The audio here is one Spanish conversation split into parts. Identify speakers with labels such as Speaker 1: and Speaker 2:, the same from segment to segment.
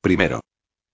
Speaker 1: Primero.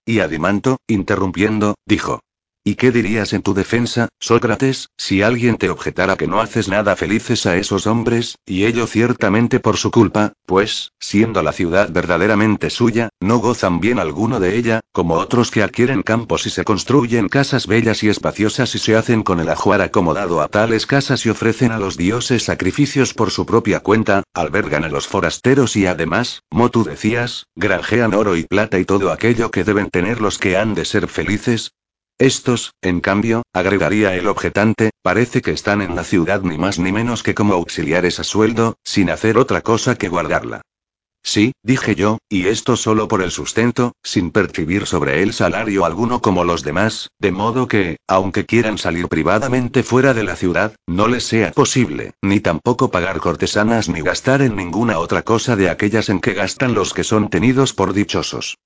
Speaker 1: Y Adimanto, interrumpiendo, dijo. ¿Y qué dirías en tu defensa, Sócrates, si alguien te objetara que no haces nada felices a esos hombres, y ello ciertamente por su culpa, pues, siendo la ciudad verdaderamente suya, no gozan bien alguno de ella, como otros que adquieren campos y se construyen casas bellas y espaciosas y se hacen con el ajuar acomodado a tales casas y ofrecen a los dioses sacrificios por su propia cuenta, albergan a los forasteros y además, como tú decías, granjean oro y plata y todo aquello que deben tener los que han de ser felices, estos, en cambio, agregaría el objetante, parece que están en la ciudad ni más ni menos que como auxiliares a sueldo, sin hacer otra cosa que guardarla. Sí, dije yo, y esto solo por el sustento, sin percibir sobre él salario alguno como los demás, de modo que, aunque quieran salir privadamente fuera de la ciudad, no les sea posible, ni tampoco pagar cortesanas ni gastar en ninguna otra cosa de aquellas en que gastan los que son tenidos por dichosos.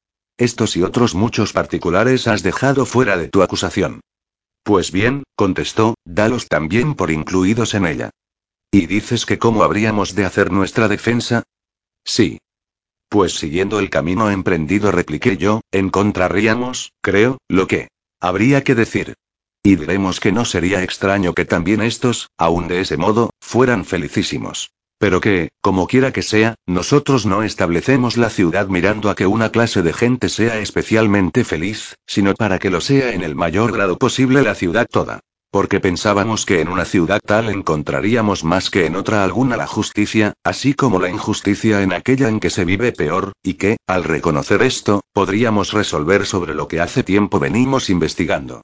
Speaker 1: Estos y otros muchos particulares has dejado fuera de tu acusación. Pues bien, contestó, dalos también por incluidos en ella. ¿Y dices que cómo habríamos de hacer nuestra defensa? Sí. Pues siguiendo el camino emprendido, repliqué yo, encontraríamos, creo, lo que habría que decir. Y diremos que no sería extraño que también estos, aun de ese modo, fueran felicísimos. Pero que, como quiera que sea, nosotros no establecemos la ciudad mirando a que una clase de gente sea especialmente feliz, sino para que lo sea en el mayor grado posible la ciudad toda. Porque pensábamos que en una ciudad tal encontraríamos más que en otra alguna la justicia, así como la injusticia en aquella en que se vive peor, y que, al reconocer esto, podríamos resolver sobre lo que hace tiempo venimos investigando.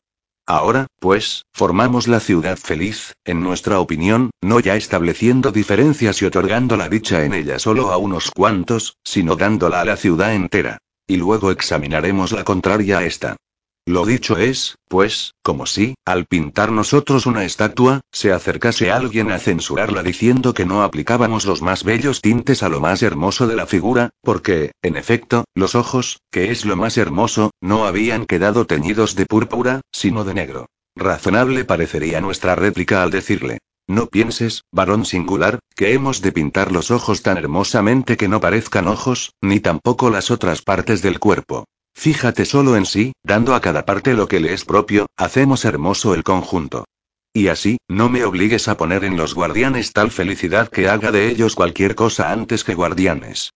Speaker 1: Ahora, pues, formamos la ciudad feliz, en nuestra opinión, no ya estableciendo diferencias y otorgando la dicha en ella solo a unos cuantos, sino dándola a la ciudad entera. Y luego examinaremos la contraria a esta. Lo dicho es, pues, como si, al pintar nosotros una estatua, se acercase alguien a censurarla diciendo que no aplicábamos los más bellos tintes a lo más hermoso de la figura, porque, en efecto, los ojos, que es lo más hermoso, no habían quedado teñidos de púrpura, sino de negro. Razonable parecería nuestra réplica al decirle. No pienses, varón singular, que hemos de pintar los ojos tan hermosamente que no parezcan ojos, ni tampoco las otras partes del cuerpo. Fíjate solo en sí, dando a cada parte lo que le es propio, hacemos hermoso el conjunto. Y así, no me obligues a poner en los guardianes tal felicidad que haga de ellos cualquier cosa antes que guardianes.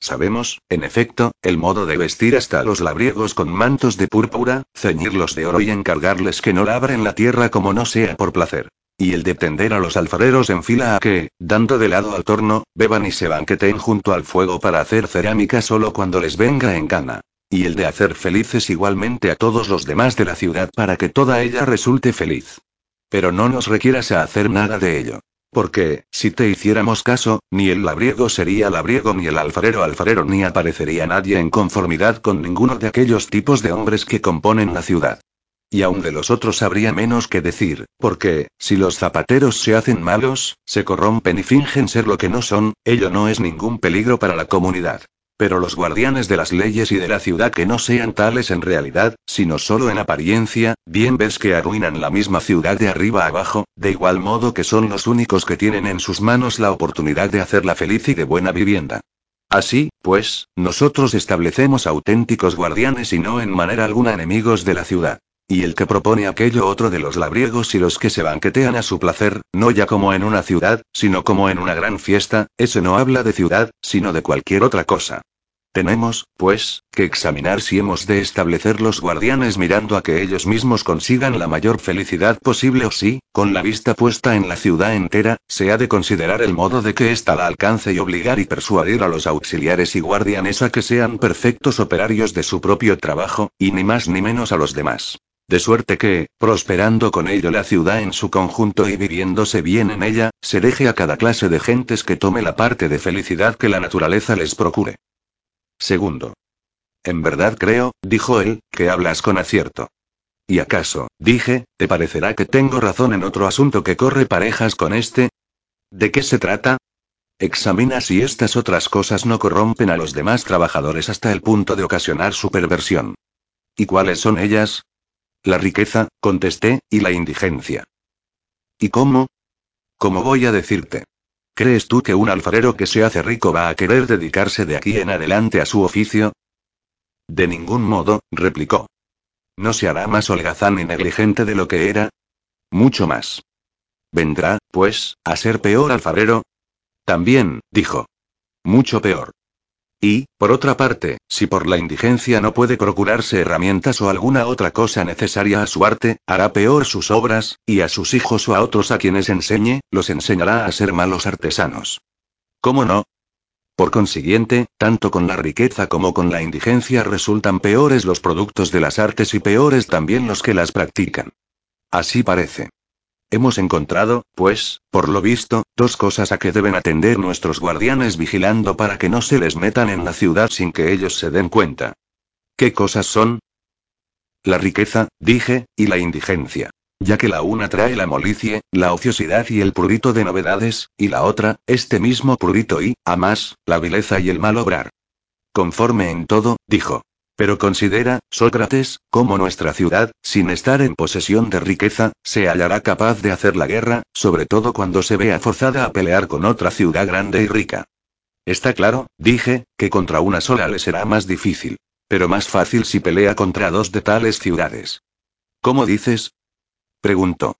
Speaker 1: Sabemos, en efecto, el modo de vestir hasta los labriegos con mantos de púrpura, ceñirlos de oro y encargarles que no labren la tierra como no sea por placer. Y el de tender a los alfareros en fila a que, dando de lado al torno, beban y se banqueten junto al fuego para hacer cerámica solo cuando les venga en gana. Y el de hacer felices igualmente a todos los demás de la ciudad para que toda ella resulte feliz. Pero no nos requieras a hacer nada de ello. Porque, si te hiciéramos caso, ni el labriego sería labriego ni el alfarero alfarero ni aparecería nadie en conformidad con ninguno de aquellos tipos de hombres que componen la ciudad. Y aun de los otros habría menos que decir, porque, si los zapateros se hacen malos, se corrompen y fingen ser lo que no son, ello no es ningún peligro para la comunidad. Pero los guardianes de las leyes y de la ciudad que no sean tales en realidad, sino solo en apariencia, bien ves que arruinan la misma ciudad de arriba abajo, de igual modo que son los únicos que tienen en sus manos la oportunidad de hacerla feliz y de buena vivienda. Así, pues, nosotros establecemos auténticos guardianes y no en manera alguna enemigos de la ciudad. Y el que propone aquello otro de los labriegos y los que se banquetean a su placer, no ya como en una ciudad, sino como en una gran fiesta, ese no habla de ciudad, sino de cualquier otra cosa. Tenemos, pues, que examinar si hemos de establecer los guardianes mirando a que ellos mismos consigan la mayor felicidad posible o si, con la vista puesta en la ciudad entera, se ha de considerar el modo de que ésta la alcance y obligar y persuadir a los auxiliares y guardianes a que sean perfectos operarios de su propio trabajo, y ni más ni menos a los demás. De suerte que, prosperando con ello la ciudad en su conjunto y viviéndose bien en ella, se deje a cada clase de gentes que tome la parte de felicidad que la naturaleza les procure. Segundo. En verdad creo, dijo él, que hablas con acierto. ¿Y acaso, dije, te parecerá que tengo razón en otro asunto que corre parejas con este? ¿De qué se trata? Examina si estas otras cosas no corrompen a los demás trabajadores hasta el punto de ocasionar su perversión. ¿Y cuáles son ellas? La riqueza, contesté, y la indigencia. ¿Y cómo? ¿Cómo voy a decirte? ¿Crees tú que un alfarero que se hace rico va a querer dedicarse de aquí en adelante a su oficio? De ningún modo, replicó. ¿No se hará más holgazán y negligente de lo que era? Mucho más. ¿Vendrá, pues, a ser peor alfarero? También, dijo. Mucho peor. Y, por otra parte, si por la indigencia no puede procurarse herramientas o alguna otra cosa necesaria a su arte, hará peor sus obras, y a sus hijos o a otros a quienes enseñe, los enseñará a ser malos artesanos. ¿Cómo no? Por consiguiente, tanto con la riqueza como con la indigencia resultan peores los productos de las artes y peores también los que las practican. Así parece. Hemos encontrado, pues, por lo visto, dos cosas a que deben atender nuestros guardianes vigilando para que no se les metan en la ciudad sin que ellos se den cuenta. ¿Qué cosas son? La riqueza, dije, y la indigencia. Ya que la una trae la molicie, la ociosidad y el prurito de novedades, y la otra, este mismo prurito y, a más, la vileza y el mal obrar. Conforme en todo, dijo. Pero considera, Sócrates, cómo nuestra ciudad, sin estar en posesión de riqueza, se hallará capaz de hacer la guerra, sobre todo cuando se vea forzada a pelear con otra ciudad grande y rica. Está claro, dije, que contra una sola le será más difícil. Pero más fácil si pelea contra dos de tales ciudades. ¿Cómo dices? preguntó.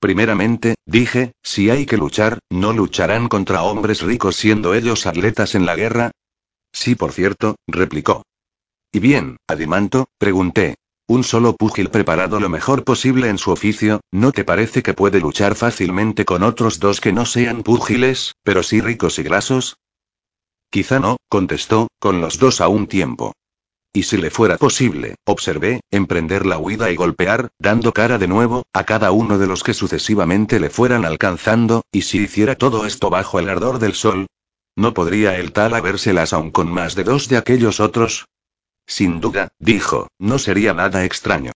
Speaker 1: Primeramente, dije, si hay que luchar, ¿no lucharán contra hombres ricos siendo ellos atletas en la guerra? Sí, por cierto, replicó. ¿Y bien, Adimanto? pregunté. Un solo púgil preparado lo mejor posible en su oficio, ¿no te parece que puede luchar fácilmente con otros dos que no sean púgiles, pero sí ricos y grasos? Quizá no, contestó, con los dos a un tiempo. Y si le fuera posible, observé, emprender la huida y golpear, dando cara de nuevo, a cada uno de los que sucesivamente le fueran alcanzando, y si hiciera todo esto bajo el ardor del sol, ¿no podría el tal habérselas aún con más de dos de aquellos otros? Sin duda, dijo, no sería nada extraño.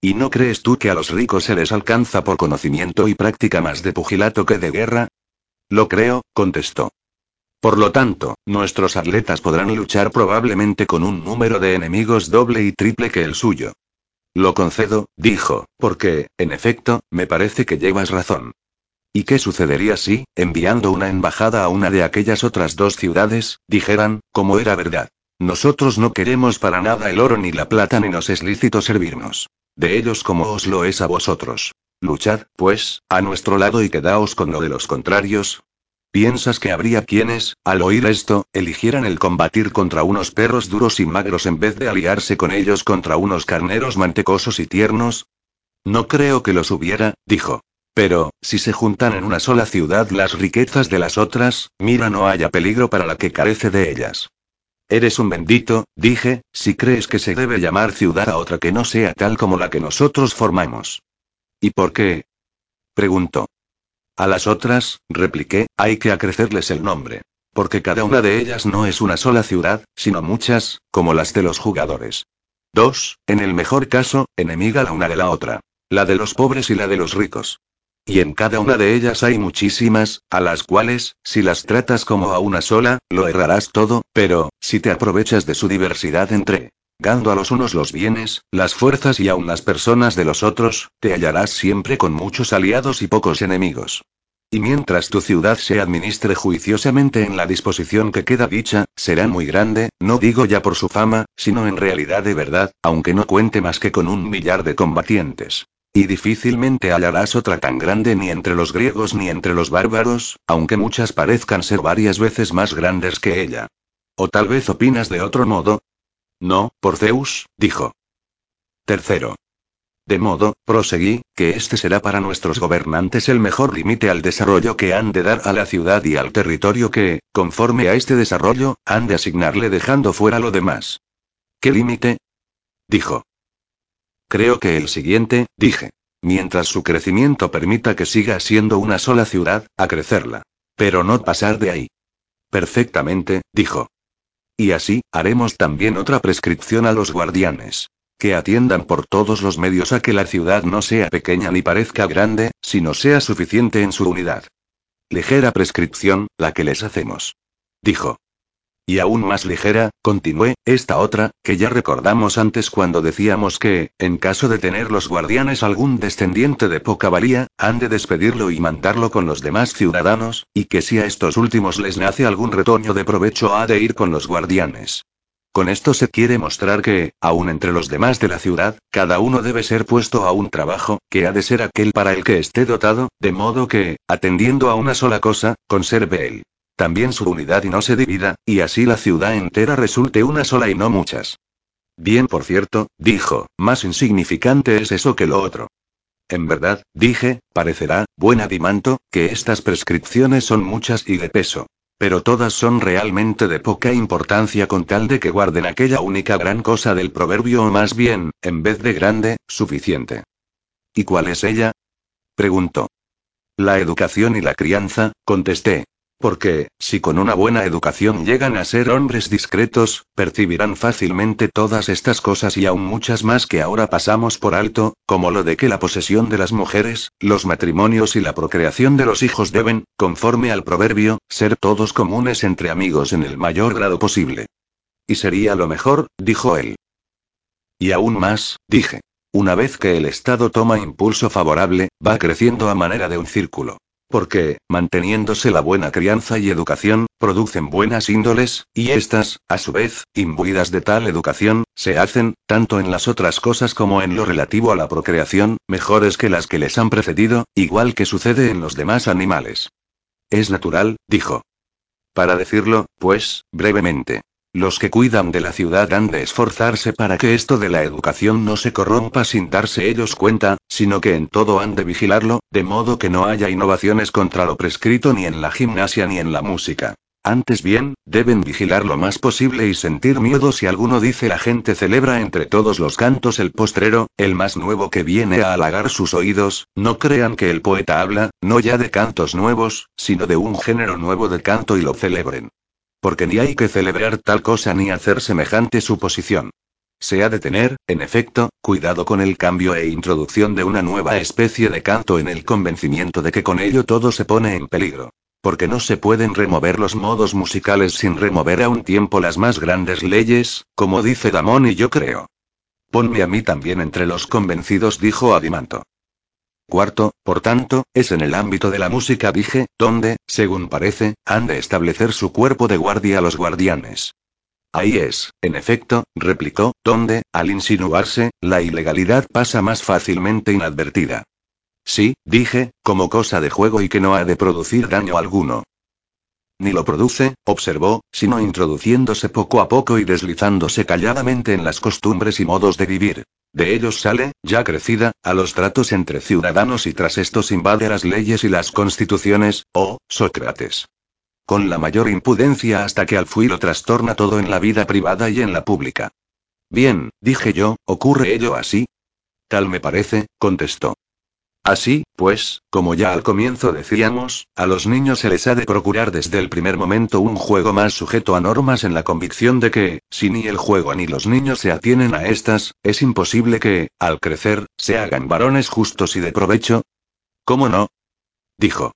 Speaker 1: ¿Y no crees tú que a los ricos se les alcanza por conocimiento y práctica más de pugilato que de guerra? Lo creo, contestó. Por lo tanto, nuestros atletas podrán luchar probablemente con un número de enemigos doble y triple que el suyo. Lo concedo, dijo, porque, en efecto, me parece que llevas razón. ¿Y qué sucedería si, enviando una embajada a una de aquellas otras dos ciudades, dijeran, como era verdad? Nosotros no queremos para nada el oro ni la plata ni nos es lícito servirnos. De ellos como os lo es a vosotros. Luchad, pues, a nuestro lado y quedaos con lo de los contrarios. ¿Piensas que habría quienes, al oír esto, eligieran el combatir contra unos perros duros y magros en vez de aliarse con ellos contra unos carneros mantecosos y tiernos? No creo que los hubiera, dijo. Pero, si se juntan en una sola ciudad las riquezas de las otras, mira no haya peligro para la que carece de ellas. Eres un bendito, dije, si crees que se debe llamar ciudad a otra que no sea tal como la que nosotros formamos. ¿Y por qué? preguntó. A las otras, repliqué, hay que acrecerles el nombre. Porque cada una de ellas no es una sola ciudad, sino muchas, como las de los jugadores. Dos, en el mejor caso, enemiga la una de la otra. La de los pobres y la de los ricos. Y en cada una de ellas hay muchísimas, a las cuales, si las tratas como a una sola, lo errarás todo, pero, si te aprovechas de su diversidad entre gando a los unos los bienes, las fuerzas y aun las personas de los otros, te hallarás siempre con muchos aliados y pocos enemigos. Y mientras tu ciudad se administre juiciosamente en la disposición que queda dicha, será muy grande, no digo ya por su fama, sino en realidad de verdad, aunque no cuente más que con un millar de combatientes. Y difícilmente hallarás otra tan grande ni entre los griegos ni entre los bárbaros, aunque muchas parezcan ser varias veces más grandes que ella. ¿O tal vez opinas de otro modo? No, por Zeus, dijo. Tercero. De modo, proseguí, que este será para nuestros gobernantes el mejor límite al desarrollo que han de dar a la ciudad y al territorio que, conforme a este desarrollo, han de asignarle dejando fuera lo demás. ¿Qué límite? Dijo. Creo que el siguiente, dije. Mientras su crecimiento permita que siga siendo una sola ciudad, a crecerla. Pero no pasar de ahí. Perfectamente, dijo. Y así, haremos también otra prescripción a los guardianes. Que atiendan por todos los medios a que la ciudad no sea pequeña ni parezca grande, sino sea suficiente en su unidad. Ligera prescripción, la que les hacemos. Dijo. Y aún más ligera, continué, esta otra, que ya recordamos antes cuando decíamos que, en caso de tener los guardianes algún descendiente de poca valía, han de despedirlo y mandarlo con los demás ciudadanos, y que si a estos últimos les nace algún retoño de provecho ha de ir con los guardianes. Con esto se quiere mostrar que, aun entre los demás de la ciudad, cada uno debe ser puesto a un trabajo, que ha de ser aquel para el que esté dotado, de modo que, atendiendo a una sola cosa, conserve él también su unidad y no se divida, y así la ciudad entera resulte una sola y no muchas. Bien, por cierto, dijo, más insignificante es eso que lo otro. En verdad, dije, parecerá, buen adimanto, que estas prescripciones son muchas y de peso. Pero todas son realmente de poca importancia con tal de que guarden aquella única gran cosa del proverbio o más bien, en vez de grande, suficiente. ¿Y cuál es ella? preguntó. La educación y la crianza, contesté. Porque, si con una buena educación llegan a ser hombres discretos, percibirán fácilmente todas estas cosas y aún muchas más que ahora pasamos por alto, como lo de que la posesión de las mujeres, los matrimonios y la procreación de los hijos deben, conforme al proverbio, ser todos comunes entre amigos en el mayor grado posible. Y sería lo mejor, dijo él. Y aún más, dije. Una vez que el Estado toma impulso favorable, va creciendo a manera de un círculo. Porque, manteniéndose la buena crianza y educación, producen buenas índoles, y éstas, a su vez, imbuidas de tal educación, se hacen, tanto en las otras cosas como en lo relativo a la procreación, mejores que las que les han precedido, igual que sucede en los demás animales. Es natural, dijo. Para decirlo, pues, brevemente. Los que cuidan de la ciudad han de esforzarse para que esto de la educación no se corrompa sin darse ellos cuenta, sino que en todo han de vigilarlo, de modo que no haya innovaciones contra lo prescrito ni en la gimnasia ni en la música. Antes bien, deben vigilar lo más posible y sentir miedo si alguno dice la gente celebra entre todos los cantos el postrero, el más nuevo que viene a halagar sus oídos, no crean que el poeta habla, no ya de cantos nuevos, sino de un género nuevo de canto y lo celebren. Porque ni hay que celebrar tal cosa ni hacer semejante suposición. Se ha de tener, en efecto, cuidado con el cambio e introducción de una nueva especie de canto en el convencimiento de que con ello todo se pone en peligro. Porque no se pueden remover los modos musicales sin remover a un tiempo las más grandes leyes, como dice Damón y yo creo. Ponme a mí también entre los convencidos, dijo Adimanto. Cuarto, por tanto, es en el ámbito de la música, dije, donde, según parece, han de establecer su cuerpo de guardia los guardianes. Ahí es, en efecto, replicó, donde, al insinuarse, la ilegalidad pasa más fácilmente inadvertida. Sí, dije, como cosa de juego y que no ha de producir daño alguno. Ni lo produce, observó, sino introduciéndose poco a poco y deslizándose calladamente en las costumbres y modos de vivir. De ellos sale, ya crecida, a los tratos entre ciudadanos y tras estos invade las leyes y las constituciones, oh, Sócrates. Con la mayor impudencia hasta que al fui lo trastorna todo en la vida privada y en la pública. Bien, dije yo, ¿ocurre ello así? Tal me parece, contestó. Así, pues, como ya al comienzo decíamos, a los niños se les ha de procurar desde el primer momento un juego más sujeto a normas en la convicción de que, si ni el juego ni los niños se atienen a estas, es imposible que, al crecer, se hagan varones justos y de provecho. ¿Cómo no? dijo.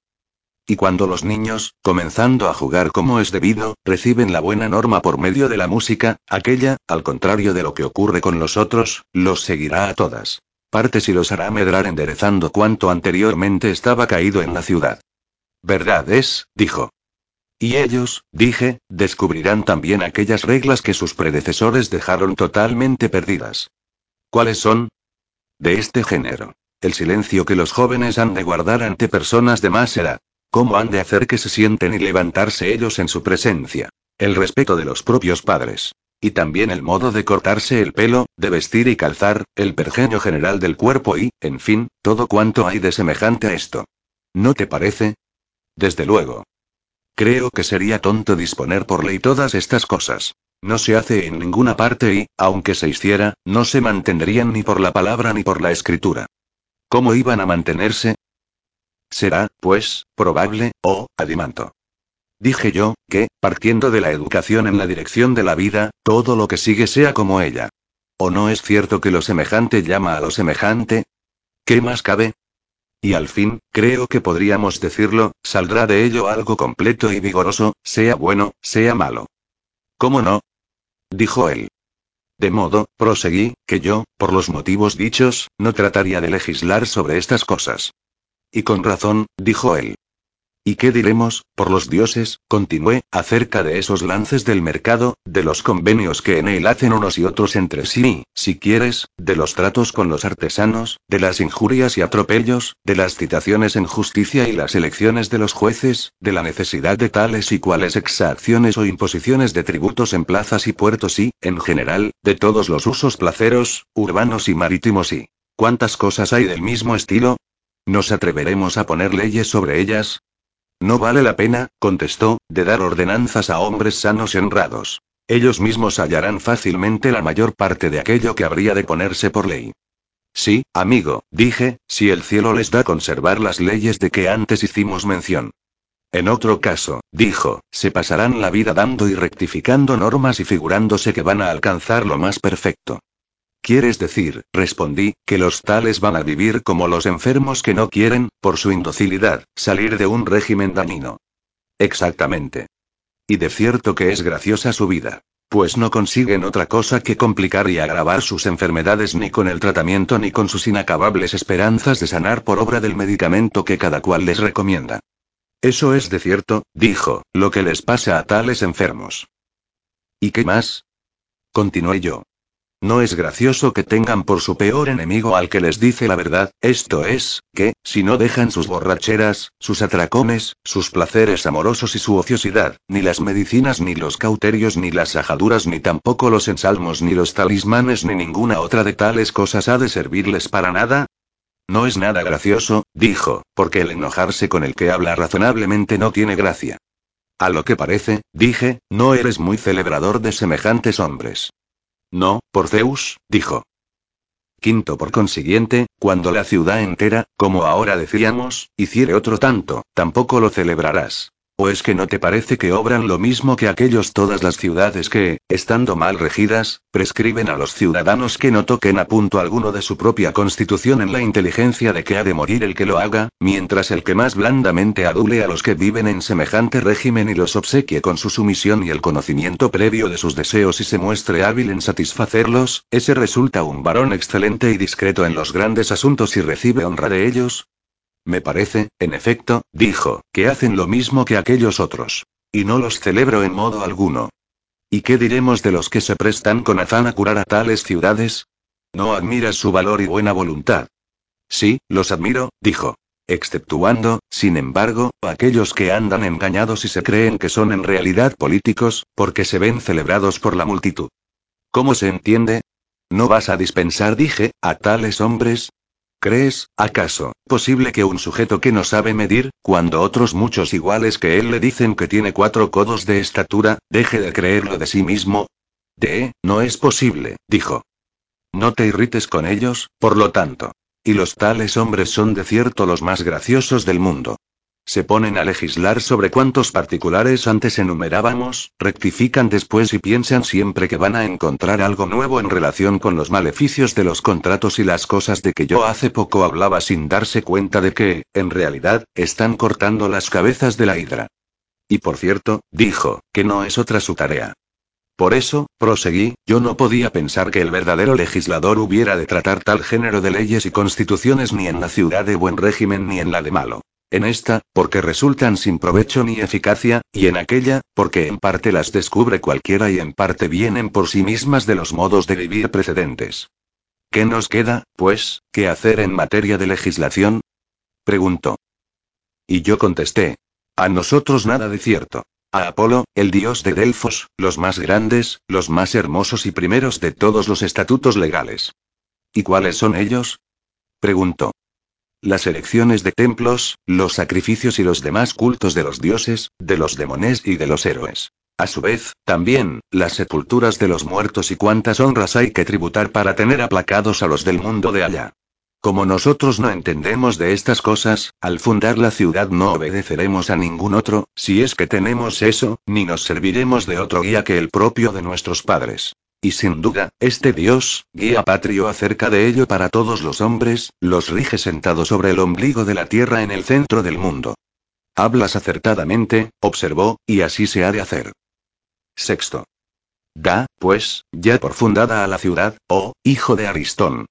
Speaker 1: Y cuando los niños, comenzando a jugar como es debido, reciben la buena norma por medio de la música, aquella, al contrario de lo que ocurre con los otros, los seguirá a todas partes y los hará medrar enderezando cuanto anteriormente estaba caído en la ciudad. Verdad es, dijo. Y ellos, dije, descubrirán también aquellas reglas que sus predecesores dejaron totalmente perdidas. ¿Cuáles son? De este género. El silencio que los jóvenes han de guardar ante personas de más edad. ¿Cómo han de hacer que se sienten y levantarse ellos en su presencia? El respeto de los propios padres. Y también el modo de cortarse el pelo, de vestir y calzar, el pergeño general del cuerpo y, en fin, todo cuanto hay de semejante a esto. ¿No te parece? Desde luego. Creo que sería tonto disponer por ley todas estas cosas. No se hace en ninguna parte y, aunque se hiciera, no se mantendrían ni por la palabra ni por la escritura. ¿Cómo iban a mantenerse? Será, pues, probable, oh, adimanto. Dije yo, que, partiendo de la educación en la dirección de la vida, todo lo que sigue sea como ella. ¿O no es cierto que lo semejante llama a lo semejante? ¿Qué más cabe? Y al fin, creo que podríamos decirlo, saldrá de ello algo completo y vigoroso, sea bueno, sea malo. ¿Cómo no? dijo él. De modo, proseguí, que yo, por los motivos dichos, no trataría de legislar sobre estas cosas. Y con razón, dijo él. ¿Y qué diremos, por los dioses? Continué, acerca de esos lances del mercado, de los convenios que en él hacen unos y otros entre sí, si quieres, de los tratos con los artesanos, de las injurias y atropellos, de las citaciones en justicia y las elecciones de los jueces, de la necesidad de tales y cuales exacciones o imposiciones de tributos en plazas y puertos y, en general, de todos los usos placeros, urbanos y marítimos y. ¿Cuántas cosas hay del mismo estilo? ¿Nos atreveremos a poner leyes sobre ellas? No vale la pena, contestó, de dar ordenanzas a hombres sanos y honrados. Ellos mismos hallarán fácilmente la mayor parte de aquello que habría de ponerse por ley. Sí, amigo, dije, si el cielo les da conservar las leyes de que antes hicimos mención. En otro caso, dijo, se pasarán la vida dando y rectificando normas y figurándose que van a alcanzar lo más perfecto. ¿Quieres decir, respondí, que los tales van a vivir como los enfermos que no quieren, por su indocilidad, salir de un régimen dañino? Exactamente. Y de cierto que es graciosa su vida. Pues no consiguen otra cosa que complicar y agravar sus enfermedades ni con el tratamiento ni con sus inacabables esperanzas de sanar por obra del medicamento que cada cual les recomienda. Eso es de cierto, dijo, lo que les pasa a tales enfermos. ¿Y qué más? Continué yo. No es gracioso que tengan por su peor enemigo al que les dice la verdad, esto es, que, si no dejan sus borracheras, sus atracones, sus placeres amorosos y su ociosidad, ni las medicinas ni los cauterios ni las ajaduras ni tampoco los ensalmos ni los talismanes ni ninguna otra de tales cosas ha de servirles para nada, no es nada gracioso, dijo, porque el enojarse con el que habla razonablemente no tiene gracia. A lo que parece, dije, no eres muy celebrador de semejantes hombres. No, por Zeus, dijo. Quinto, por consiguiente, cuando la ciudad entera, como ahora decíamos, hiciere otro tanto, tampoco lo celebrarás. ¿O es que no te parece que obran lo mismo que aquellos todas las ciudades que, estando mal regidas, prescriben a los ciudadanos que no toquen a punto alguno de su propia constitución en la inteligencia de que ha de morir el que lo haga, mientras el que más blandamente adule a los que viven en semejante régimen y los obsequie con su sumisión y el conocimiento previo de sus deseos y se muestre hábil en satisfacerlos, ese resulta un varón excelente y discreto en los grandes asuntos y recibe honra de ellos? Me parece, en efecto, dijo, que hacen lo mismo que aquellos otros. Y no los celebro en modo alguno. ¿Y qué diremos de los que se prestan con afán a curar a tales ciudades? ¿No admiras su valor y buena voluntad? Sí, los admiro, dijo. Exceptuando, sin embargo, aquellos que andan engañados y se creen que son en realidad políticos, porque se ven celebrados por la multitud. ¿Cómo se entiende? ¿No vas a dispensar, dije, a tales hombres? ¿Crees, acaso, posible que un sujeto que no sabe medir, cuando otros muchos iguales que él le dicen que tiene cuatro codos de estatura, deje de creerlo de sí mismo? De, no es posible, dijo. No te irrites con ellos, por lo tanto. Y los tales hombres son de cierto los más graciosos del mundo. Se ponen a legislar sobre cuántos particulares antes enumerábamos, rectifican después y piensan siempre que van a encontrar algo nuevo en relación con los maleficios de los contratos y las cosas de que yo hace poco hablaba sin darse cuenta de que, en realidad, están cortando las cabezas de la hidra. Y por cierto, dijo, que no es otra su tarea. Por eso, proseguí, yo no podía pensar que el verdadero legislador hubiera de tratar tal género de leyes y constituciones ni en la ciudad de buen régimen ni en la de malo. En esta, porque resultan sin provecho ni eficacia, y en aquella, porque en parte las descubre cualquiera y en parte vienen por sí mismas de los modos de vivir precedentes. ¿Qué nos queda, pues, que hacer en materia de legislación? preguntó. Y yo contesté. A nosotros nada de cierto. A Apolo, el dios de Delfos, los más grandes, los más hermosos y primeros de todos los estatutos legales. ¿Y cuáles son ellos? preguntó las elecciones de templos, los sacrificios y los demás cultos de los dioses, de los demones y de los héroes. A su vez, también, las sepulturas de los muertos y cuántas honras hay que tributar para tener aplacados a los del mundo de allá. Como nosotros no entendemos de estas cosas, al fundar la ciudad no obedeceremos a ningún otro, si es que tenemos eso, ni nos serviremos de otro guía que el propio de nuestros padres. Y sin duda, este Dios, guía patrio acerca de ello para todos los hombres, los rige sentado sobre el ombligo de la tierra en el centro del mundo. Hablas acertadamente, observó, y así se ha de hacer. Sexto. Da, pues, ya por fundada a la ciudad, oh, hijo de Aristón.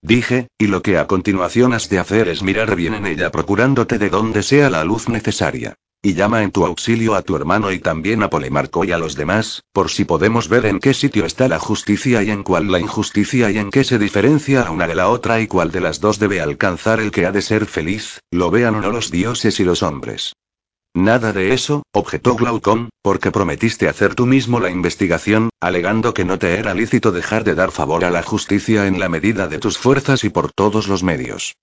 Speaker 1: Dije, y lo que a continuación has de hacer es mirar bien en ella procurándote de donde sea la luz necesaria. Y llama en tu auxilio a tu hermano y también a Polemarco y a los demás, por si podemos ver en qué sitio está la justicia y en cuál la injusticia y en qué se diferencia una de la otra y cuál de las dos debe alcanzar el que ha de ser feliz, lo vean o no los dioses y los hombres. Nada de eso, objetó Glaucón, porque prometiste hacer tú mismo la investigación, alegando que no te era lícito dejar de dar favor a la justicia en la medida de tus fuerzas y por todos los medios.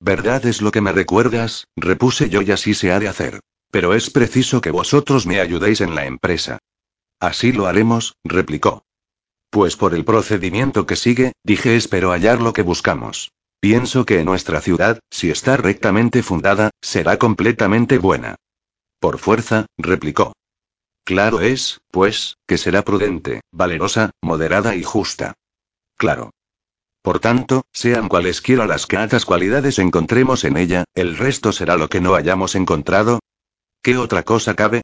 Speaker 1: Verdad es lo que me recuerdas, repuse yo y así se ha de hacer. Pero es preciso que vosotros me ayudéis en la empresa. Así lo haremos, replicó. Pues por el procedimiento que sigue, dije espero hallar lo que buscamos. Pienso que nuestra ciudad, si está rectamente fundada, será completamente buena. Por fuerza, replicó. Claro es, pues, que será prudente, valerosa, moderada y justa. Claro. Por tanto, sean cualesquiera las que altas cualidades encontremos en ella, el resto será lo que no hayamos encontrado, ¿Qué otra cosa cabe?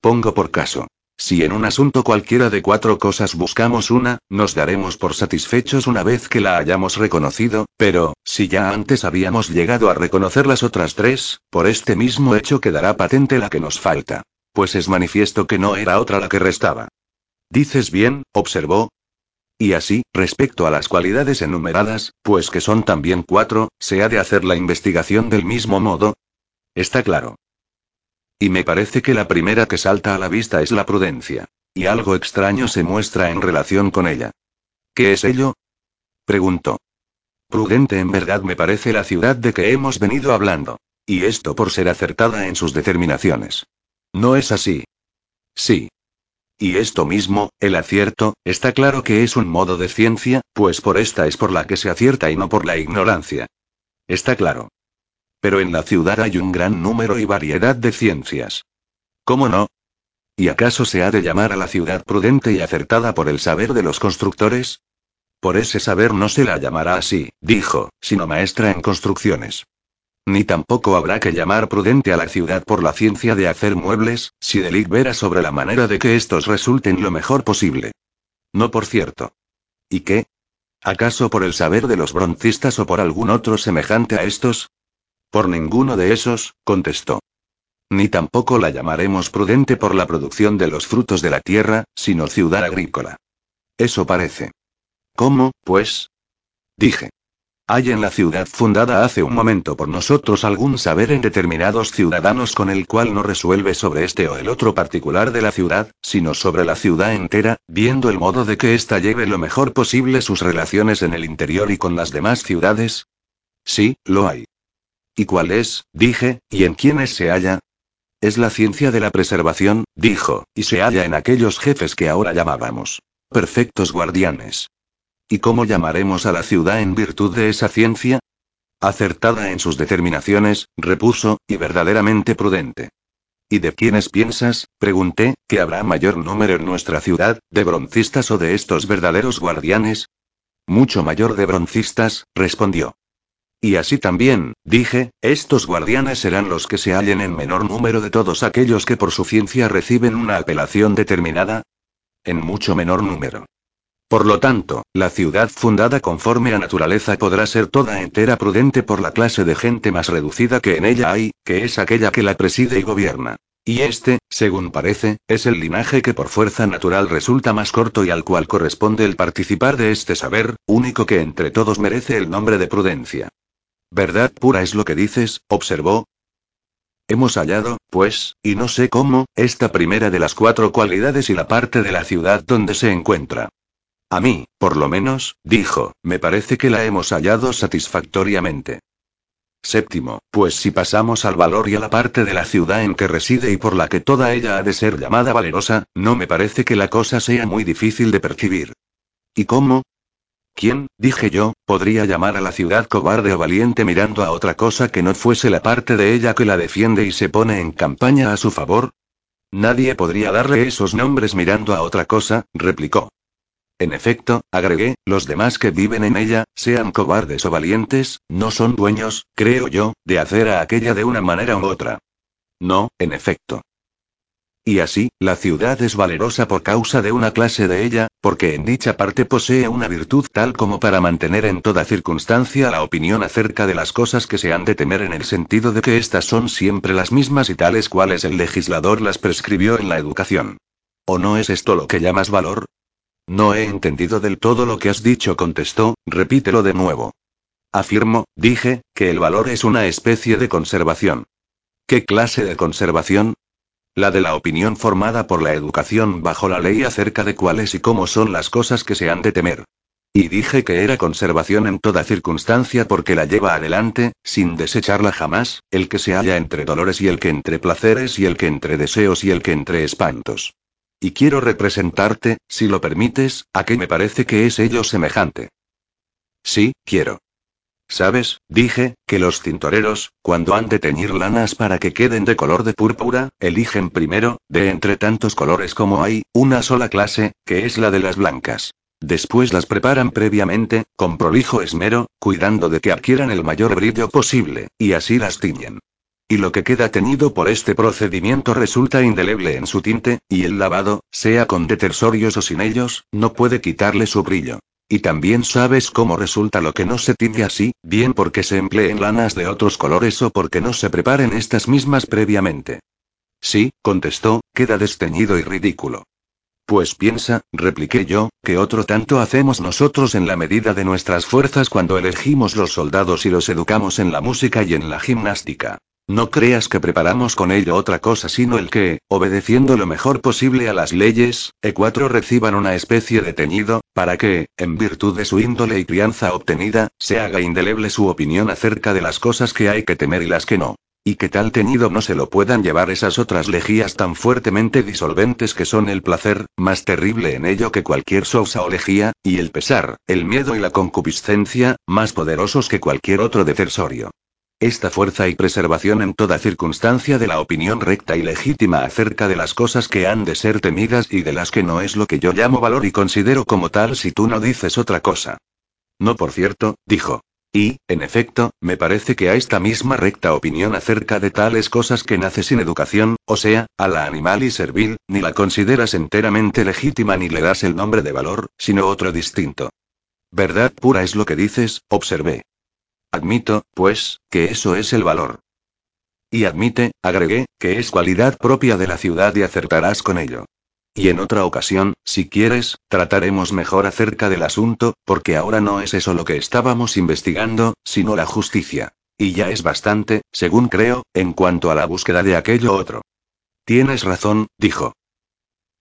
Speaker 1: Pongo por caso. Si en un asunto cualquiera de cuatro cosas buscamos una, nos daremos por satisfechos una vez que la hayamos reconocido, pero, si ya antes habíamos llegado a reconocer las otras tres, por este mismo hecho quedará patente la que nos falta. Pues es manifiesto que no era otra la que restaba. Dices bien, observó. Y así, respecto a las cualidades enumeradas, pues que son también cuatro, se ha de hacer la investigación del mismo modo. Está claro. Y me parece que la primera que salta a la vista es la prudencia. Y algo extraño se muestra en relación con ella. ¿Qué es ello? Preguntó. Prudente en verdad me parece la ciudad de que hemos venido hablando. Y esto por ser acertada en sus determinaciones. ¿No es así? Sí. Y esto mismo, el acierto, está claro que es un modo de ciencia, pues por esta es por la que se acierta y no por la ignorancia. Está claro. Pero en la ciudad hay un gran número y variedad de ciencias. ¿Cómo no? ¿Y acaso se ha de llamar a la ciudad prudente y acertada por el saber de los constructores? Por ese saber no se la llamará así, dijo, sino maestra en construcciones. Ni tampoco habrá que llamar prudente a la ciudad por la ciencia de hacer muebles, si deliberara sobre la manera de que estos resulten lo mejor posible. No por cierto. ¿Y qué? ¿Acaso por el saber de los broncistas o por algún otro semejante a estos? Por ninguno de esos, contestó. Ni tampoco la llamaremos prudente por la producción de los frutos de la tierra, sino ciudad agrícola. Eso parece. ¿Cómo, pues? Dije. ¿Hay en la ciudad fundada hace un momento por nosotros algún saber en determinados ciudadanos con el cual no resuelve sobre este o el otro particular de la ciudad, sino sobre la ciudad entera, viendo el modo de que ésta lleve lo mejor posible sus relaciones en el interior y con las demás ciudades? Sí, lo hay. ¿Y cuál es? dije, ¿y en quiénes se halla? Es la ciencia de la preservación, dijo, y se halla en aquellos jefes que ahora llamábamos perfectos guardianes. ¿Y cómo llamaremos a la ciudad en virtud de esa ciencia? Acertada en sus determinaciones, repuso, y verdaderamente prudente. ¿Y de quiénes piensas? pregunté, que habrá mayor número en nuestra ciudad, de broncistas o de estos verdaderos guardianes? Mucho mayor de broncistas, respondió. Y así también, dije, estos guardianes serán los que se hallen en menor número de todos aquellos que por su ciencia reciben una apelación determinada. En mucho menor número. Por lo tanto, la ciudad fundada conforme a naturaleza podrá ser toda entera prudente por la clase de gente más reducida que en ella hay, que es aquella que la preside y gobierna. Y este, según parece, es el linaje que por fuerza natural resulta más corto y al cual corresponde el participar de este saber, único que entre todos merece el nombre de prudencia. Verdad pura es lo que dices, observó. Hemos hallado, pues, y no sé cómo, esta primera de las cuatro cualidades y la parte de la ciudad donde se encuentra. A mí, por lo menos, dijo, me parece que la hemos hallado satisfactoriamente. Séptimo, pues si pasamos al valor y a la parte de la ciudad en que reside y por la que toda ella ha de ser llamada valerosa, no me parece que la cosa sea muy difícil de percibir. ¿Y cómo? ¿Quién, dije yo, podría llamar a la ciudad cobarde o valiente mirando a otra cosa que no fuese la parte de ella que la defiende y se pone en campaña a su favor? Nadie podría darle esos nombres mirando a otra cosa, replicó. En efecto, agregué, los demás que viven en ella, sean cobardes o valientes, no son dueños, creo yo, de hacer a aquella de una manera u otra. No, en efecto. Y así, la ciudad es valerosa por causa de una clase de ella, porque en dicha parte posee una virtud tal como para mantener en toda circunstancia la opinión acerca de las cosas que se han de temer en el sentido de que éstas son siempre las mismas y tales cuales el legislador las prescribió en la educación. ¿O no es esto lo que llamas valor? No he entendido del todo lo que has dicho, contestó, repítelo de nuevo. Afirmo, dije, que el valor es una especie de conservación. ¿Qué clase de conservación? La de la opinión formada por la educación bajo la ley acerca de cuáles y cómo son las cosas que se han de temer. Y dije que era conservación en toda circunstancia porque la lleva adelante, sin desecharla jamás, el que se halla entre dolores y el que entre placeres y el que entre deseos y el que entre espantos. Y quiero representarte, si lo permites, a qué me parece que es ello semejante. Sí, quiero. ¿Sabes? Dije, que los tintoreros, cuando han de teñir lanas para que queden de color de púrpura, eligen primero, de entre tantos colores como hay, una sola clase, que es la de las blancas. Después las preparan previamente, con prolijo esmero, cuidando de que adquieran el mayor brillo posible, y así las tiñen. Y lo que queda teñido por este procedimiento resulta indeleble en su tinte, y el lavado, sea con detersorios o sin ellos, no puede quitarle su brillo. Y también sabes cómo resulta lo que no se tiñe así, bien porque se empleen lanas de otros colores o porque no se preparen estas mismas previamente. Sí, contestó, queda desteñido y ridículo. Pues piensa, repliqué yo, que otro tanto hacemos nosotros en la medida de nuestras fuerzas cuando elegimos los soldados y los educamos en la música y en la gimnástica. No creas que preparamos con ello otra cosa sino el que, obedeciendo lo mejor posible a las leyes, E4 reciban una especie de teñido, para que, en virtud de su índole y crianza obtenida, se haga indeleble su opinión acerca de las cosas que hay que temer y las que no. Y que tal teñido no se lo puedan llevar esas otras lejías tan fuertemente disolventes que son el placer, más terrible en ello que cualquier sousa o lejía, y el pesar, el miedo y la concupiscencia, más poderosos que cualquier otro decersorio. Esta fuerza y preservación en toda circunstancia de la opinión recta y legítima acerca de las cosas que han de ser temidas y de las que no es lo que yo llamo valor y considero como tal si tú no dices otra cosa. No, por cierto, dijo. Y, en efecto, me parece que a esta misma recta opinión acerca de tales cosas que nace sin educación, o sea, a la animal y servil, ni la consideras enteramente legítima ni le das el nombre de valor, sino otro distinto. Verdad pura es lo que dices, observé. Admito, pues, que eso es el valor. Y admite, agregué, que es cualidad propia de la ciudad y acertarás con ello. Y en otra ocasión, si quieres, trataremos mejor acerca del asunto, porque ahora no es eso lo que estábamos investigando, sino la justicia. Y ya es bastante, según creo, en cuanto a la búsqueda de aquello otro. Tienes razón, dijo.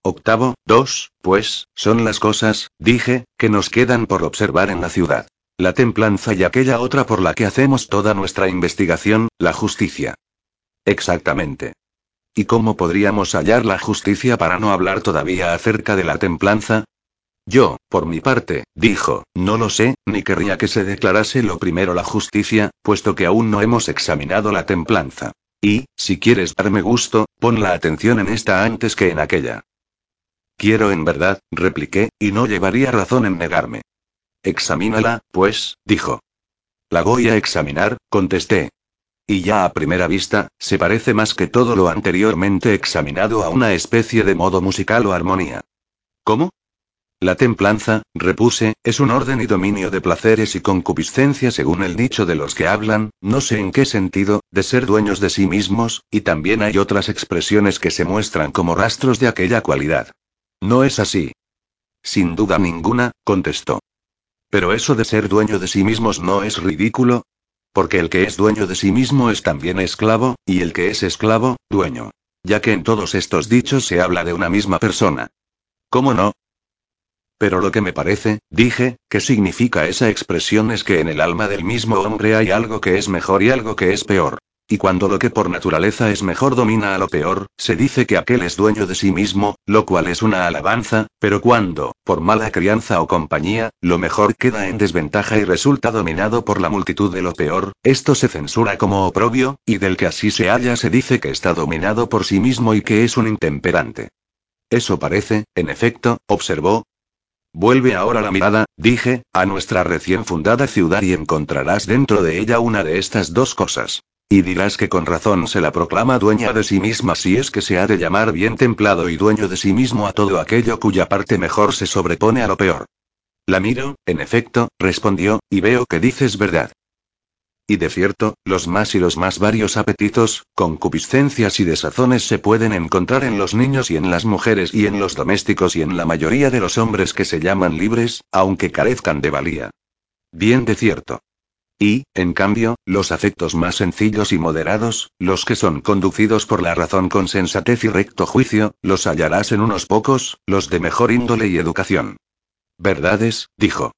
Speaker 1: Octavo, dos, pues, son las cosas, dije, que nos quedan por observar en la ciudad. La templanza y aquella otra por la que hacemos toda nuestra investigación, la justicia. Exactamente. ¿Y cómo podríamos hallar la justicia para no hablar todavía acerca de la templanza? Yo, por mi parte, dijo, no lo sé, ni querría que se declarase lo primero la justicia, puesto que aún no hemos examinado la templanza. Y, si quieres darme gusto, pon la atención en esta antes que en aquella. Quiero en verdad, repliqué, y no llevaría razón en negarme. Examínala, pues, dijo. La voy a examinar, contesté. Y ya a primera vista, se parece más que todo lo anteriormente examinado a una especie de modo musical o armonía. ¿Cómo? La templanza, repuse, es un orden y dominio de placeres y concupiscencia según el dicho de los que hablan, no sé en qué sentido, de ser dueños de sí mismos, y también hay otras expresiones que se muestran como rastros de aquella cualidad. No es así. Sin duda ninguna, contestó. Pero eso de ser dueño de sí mismos no es ridículo. Porque el que es dueño de sí mismo es también esclavo, y el que es esclavo, dueño. Ya que en todos estos dichos se habla de una misma persona. ¿Cómo no? Pero lo que me parece, dije, que significa esa expresión es que en el alma del mismo hombre hay algo que es mejor y algo que es peor. Y cuando lo que por naturaleza es mejor domina a lo peor, se dice que aquel es dueño de sí mismo, lo cual es una alabanza, pero cuando, por mala crianza o compañía, lo mejor queda en desventaja y resulta dominado por la multitud de lo peor, esto se censura como oprobio, y del que así se halla se dice que está dominado por sí mismo y que es un intemperante. Eso parece, en efecto, observó, Vuelve ahora la mirada, dije, a nuestra recién fundada ciudad y encontrarás dentro de ella una de estas dos cosas. Y dirás que con razón se la proclama dueña de sí misma si es que se ha de llamar bien templado y dueño de sí mismo a todo aquello cuya parte mejor se sobrepone a lo peor. La miro, en efecto, respondió, y veo que dices verdad. Y de cierto, los más y los más varios apetitos, concupiscencias y desazones se pueden encontrar en los niños y en las mujeres y en los domésticos y en la mayoría de los hombres que se llaman libres, aunque carezcan de valía. Bien de cierto. Y, en cambio, los afectos más sencillos y moderados, los que son conducidos por la razón con sensatez y recto juicio, los hallarás en unos pocos, los de mejor índole y educación. Verdades, dijo.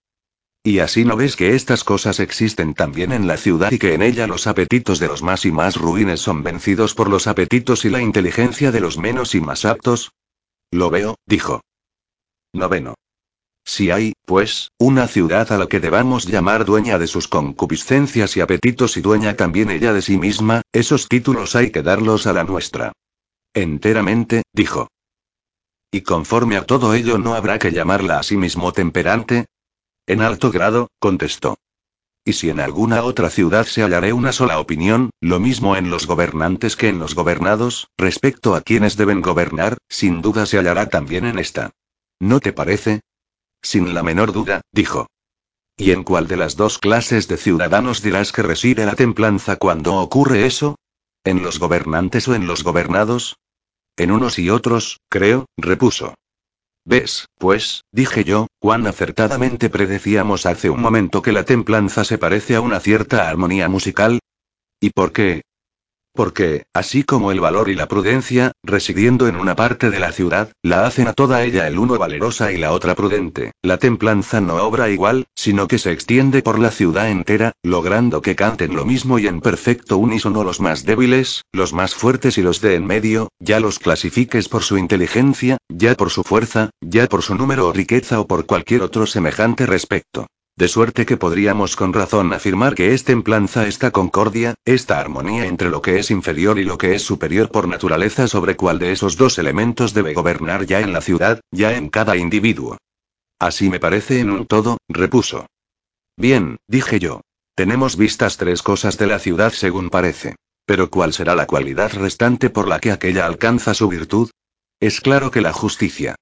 Speaker 1: Y así no ves que estas cosas existen también en la ciudad y que en ella los apetitos de los más y más ruines son vencidos por los apetitos y la inteligencia de los menos y más aptos. Lo veo, dijo. Noveno. Si hay, pues, una ciudad a la que debamos llamar dueña de sus concupiscencias y apetitos y dueña también ella de sí misma, esos títulos hay que darlos a la nuestra. Enteramente, dijo. Y conforme a todo ello no habrá que llamarla a sí mismo temperante, en alto grado, contestó. Y si en alguna otra ciudad se hallaré una sola opinión, lo mismo en los gobernantes que en los gobernados, respecto a quienes deben gobernar, sin duda se hallará también en esta. ¿No te parece? Sin la menor duda, dijo. ¿Y en cuál de las dos clases de ciudadanos dirás que reside la templanza cuando ocurre eso? ¿En los gobernantes o en los gobernados? En unos y otros, creo, repuso. ¿Ves, pues, dije yo, cuán acertadamente predecíamos hace un momento que la templanza se parece a una cierta armonía musical? ¿Y por qué? Porque, así como el valor y la prudencia, residiendo en una parte de la ciudad, la hacen a toda ella el uno valerosa y la otra prudente, la templanza no obra igual, sino que se extiende por la ciudad entera, logrando que canten lo mismo y en perfecto unísono los más débiles, los más fuertes y los de en medio, ya los clasifiques por su inteligencia, ya por su fuerza, ya por su número o riqueza o por cualquier otro semejante respecto. De suerte que podríamos con razón afirmar que es templanza esta concordia, esta armonía entre lo que es inferior y lo que es superior por naturaleza sobre cuál de esos dos elementos debe gobernar ya en la ciudad, ya en cada individuo. Así me parece en un todo, repuso. Bien, dije yo. Tenemos vistas tres cosas de la ciudad según parece. Pero ¿cuál será la cualidad restante por la que aquella alcanza su virtud? Es claro que la justicia.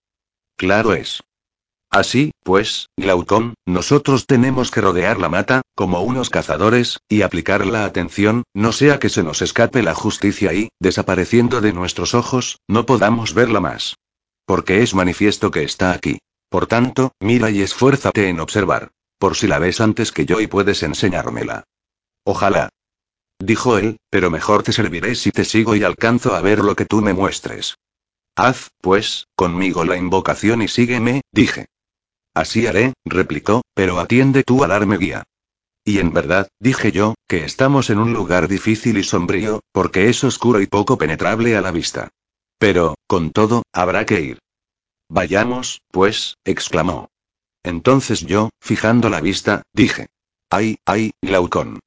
Speaker 1: Claro es. Así, pues, Glaucón, nosotros tenemos que rodear la mata, como unos cazadores, y aplicar la atención, no sea que se nos escape la justicia y, desapareciendo de nuestros ojos, no podamos verla más. Porque es manifiesto que está aquí. Por tanto, mira y esfuérzate en observar. Por si la ves antes que yo y puedes enseñármela. Ojalá. Dijo él, pero mejor te serviré si te sigo y alcanzo a ver lo que tú me muestres. Haz, pues, conmigo la invocación y sígueme, dije. Así haré, replicó, pero atiende tú a darme guía. Y en verdad, dije yo, que estamos en un lugar difícil y sombrío, porque es oscuro y poco penetrable a la vista. Pero, con todo, habrá que ir. Vayamos, pues, exclamó. Entonces yo, fijando la vista, dije. Ay, ay, Glaucón.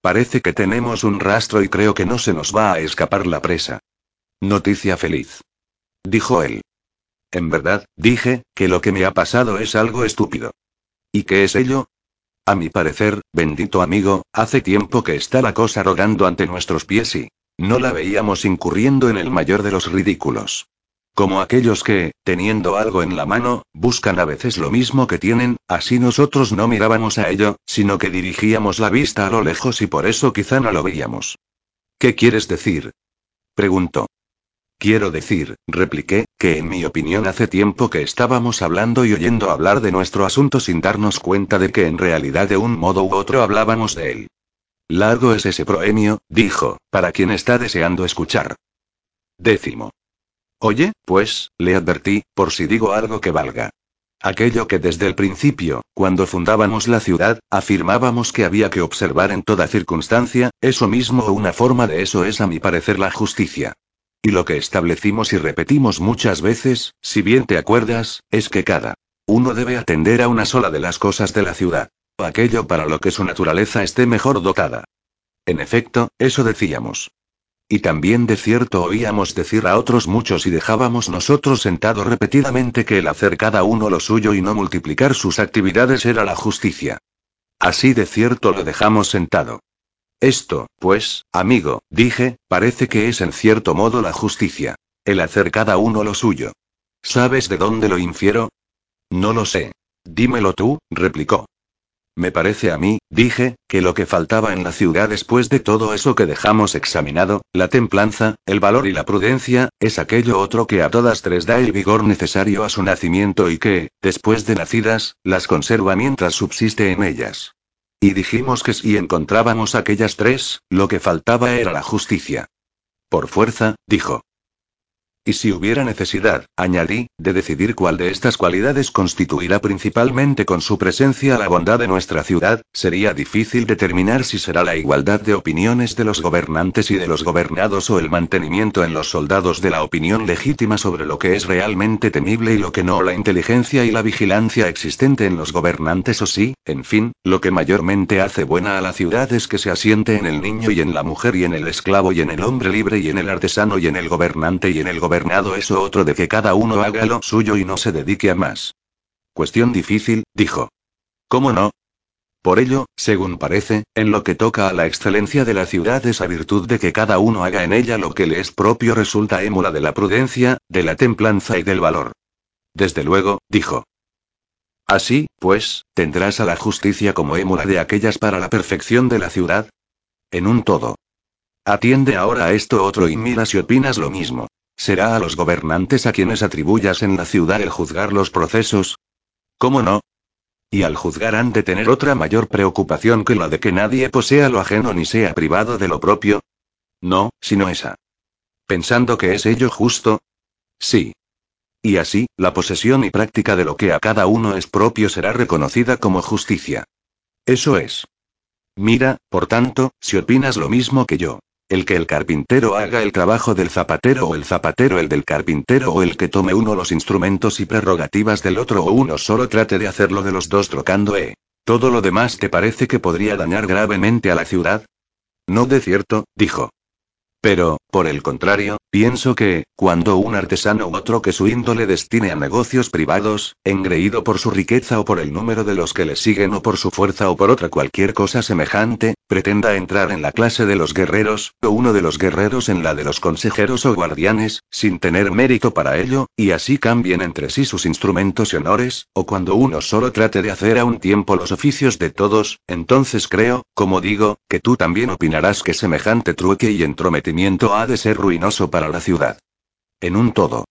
Speaker 1: Parece que tenemos un rastro y creo que no se nos va a escapar la presa. Noticia feliz. Dijo él. En verdad, dije, que lo que me ha pasado es algo estúpido. ¿Y qué es ello? A mi parecer, bendito amigo, hace tiempo que está la cosa rogando ante nuestros pies y no la veíamos incurriendo en el mayor de los ridículos. Como aquellos que, teniendo algo en la mano, buscan a veces lo mismo que tienen, así nosotros no mirábamos a ello, sino que dirigíamos la vista a lo lejos y por eso quizá no lo veíamos. ¿Qué quieres decir? preguntó. Quiero decir, repliqué, que en mi opinión hace tiempo que estábamos hablando y oyendo hablar de nuestro asunto sin darnos cuenta de que en realidad de un modo u otro hablábamos de él. Largo es ese proemio, dijo, para quien está deseando escuchar. Décimo. Oye, pues, le advertí, por si digo algo que valga. Aquello que desde el principio, cuando fundábamos la ciudad, afirmábamos que había que observar en toda circunstancia, eso mismo o una forma de eso es a mi parecer la justicia. Y lo que establecimos y repetimos muchas veces, si bien te acuerdas, es que cada uno debe atender a una sola de las cosas de la ciudad. O aquello para lo que su naturaleza esté mejor dotada. En efecto, eso decíamos. Y también de cierto oíamos decir a otros muchos y dejábamos nosotros sentado repetidamente que el hacer cada uno lo suyo y no multiplicar sus actividades era la justicia. Así de cierto lo dejamos sentado. Esto, pues, amigo, dije, parece que es en cierto modo la justicia. El hacer cada uno lo suyo. ¿Sabes de dónde lo infiero? No lo sé. Dímelo tú, replicó. Me parece a mí, dije, que lo que faltaba en la ciudad después de todo eso que dejamos examinado, la templanza, el valor y la prudencia, es aquello otro que a todas tres da el vigor necesario a su nacimiento y que, después de nacidas, las conserva mientras subsiste en ellas. Y dijimos que si encontrábamos aquellas tres, lo que faltaba era la justicia. Por fuerza, dijo. Y si hubiera necesidad, añadí, de decidir cuál de estas cualidades constituirá principalmente con su presencia la bondad de nuestra ciudad, sería difícil determinar si será la igualdad de opiniones de los gobernantes y de los gobernados o el mantenimiento en los soldados de la opinión legítima sobre lo que es realmente temible y lo que no, la inteligencia y la vigilancia existente en los gobernantes o sí, en fin, lo que mayormente hace buena a la ciudad es que se asiente en el niño y en la mujer y en el esclavo y en el hombre libre y en el artesano y en el gobernante y en el gobernante eso otro de que cada uno haga lo suyo y no se dedique a más. Cuestión difícil, dijo. ¿Cómo no? Por ello, según parece, en lo que toca a la excelencia de la ciudad esa virtud de que cada uno haga en ella lo que le es propio resulta émula de la prudencia, de la templanza y del valor. Desde luego, dijo. Así, pues, tendrás a la justicia como émula de aquellas para la perfección de la ciudad. En un todo. Atiende ahora a esto otro y mira si opinas lo mismo. ¿Será a los gobernantes a quienes atribuyas en la ciudad el juzgar los procesos? ¿Cómo no? Y al juzgar han de tener otra mayor preocupación que la de que nadie posea lo ajeno ni sea privado de lo propio. No, sino esa. Pensando que es ello justo. Sí. Y así, la posesión y práctica de lo que a cada uno es propio será reconocida como justicia. Eso es. Mira, por tanto, si opinas lo mismo que yo. El que el carpintero haga el trabajo del zapatero o el zapatero el del carpintero o el que tome uno los instrumentos y prerrogativas del otro o uno solo trate de hacerlo de los dos trocando e. ¿Todo lo demás te parece que podría dañar gravemente a la ciudad? No de cierto, dijo. Pero, por el contrario, pienso que, cuando un artesano u otro que su índole destine a negocios privados, engreído por su riqueza o por el número de los que le siguen o por su fuerza o por otra cualquier cosa semejante, pretenda entrar en la clase de los guerreros, o uno de los guerreros en la de los consejeros o guardianes, sin tener mérito para ello, y así cambien entre sí sus instrumentos y honores, o cuando uno solo trate de hacer a un tiempo los oficios de todos, entonces creo, como digo, que tú también opinarás que semejante trueque y entrometimiento ha de ser ruinoso para la ciudad. En un todo.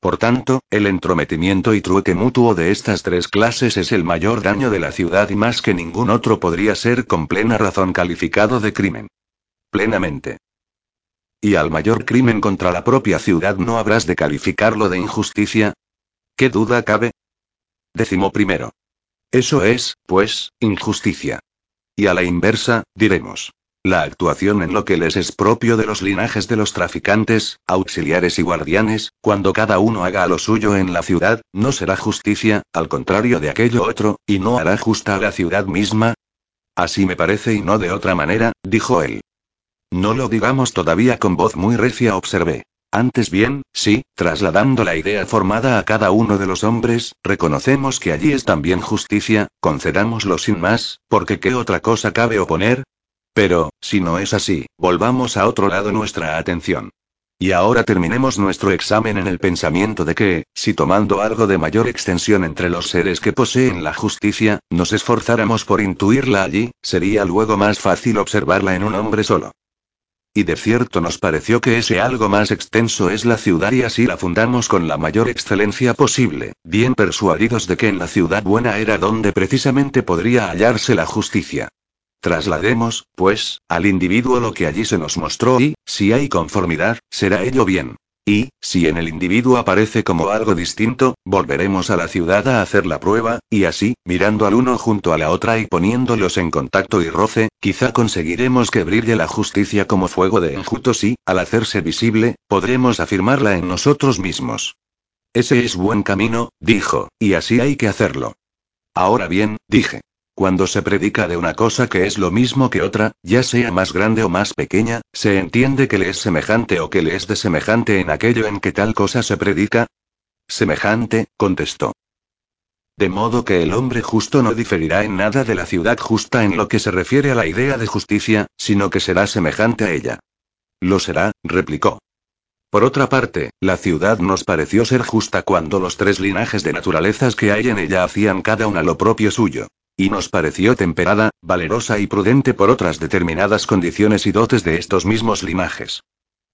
Speaker 1: Por tanto, el entrometimiento y trueque mutuo de estas tres clases es el mayor daño de la ciudad y más que ningún otro podría ser con plena razón calificado de crimen. Plenamente. ¿Y al mayor crimen contra la propia ciudad no habrás de calificarlo de injusticia? ¿Qué duda cabe? Décimo primero. Eso es, pues, injusticia. Y a la inversa, diremos. La actuación en lo que les es propio de los linajes de los traficantes, auxiliares y guardianes, cuando cada uno haga lo suyo en la ciudad, no será justicia, al contrario de aquello otro, y no hará justa a la ciudad misma. Así me parece y no de otra manera, dijo él. No lo digamos todavía con voz muy recia, observé. Antes bien, sí, trasladando la idea formada a cada uno de los hombres, reconocemos que allí es también justicia, concedámoslo sin más, porque ¿qué otra cosa cabe oponer? Pero, si no es así, volvamos a otro lado nuestra atención. Y ahora terminemos nuestro examen en el pensamiento de que, si tomando algo de mayor extensión entre los seres que poseen la justicia, nos esforzáramos por intuirla allí, sería luego más fácil observarla en un hombre solo. Y de cierto nos pareció que ese algo más extenso es la ciudad y así la fundamos con la mayor excelencia posible, bien persuadidos de que en la ciudad buena era donde precisamente podría hallarse la justicia. Traslademos, pues, al individuo lo que allí se nos mostró y, si hay conformidad, será ello bien. Y, si en el individuo aparece como algo distinto, volveremos a la ciudad a hacer la prueba, y así, mirando al uno junto a la otra y poniéndolos en contacto y roce, quizá conseguiremos que brille la justicia como fuego de enjutos y, al hacerse visible, podremos afirmarla en nosotros mismos. Ese es buen camino, dijo, y así hay que hacerlo. Ahora bien, dije. Cuando se predica de una cosa que es lo mismo que otra, ya sea más grande o más pequeña, ¿se entiende que le es semejante o que le es de semejante en aquello en que tal cosa se predica? Semejante, contestó. De modo que el hombre justo no diferirá en nada de la ciudad justa en lo que se refiere a la idea de justicia, sino que será semejante a ella. Lo será, replicó. Por otra parte, la ciudad nos pareció ser justa cuando los tres linajes de naturalezas que hay en ella hacían cada una lo propio suyo. Y nos pareció temperada, valerosa y prudente por otras determinadas condiciones y dotes de estos mismos linajes.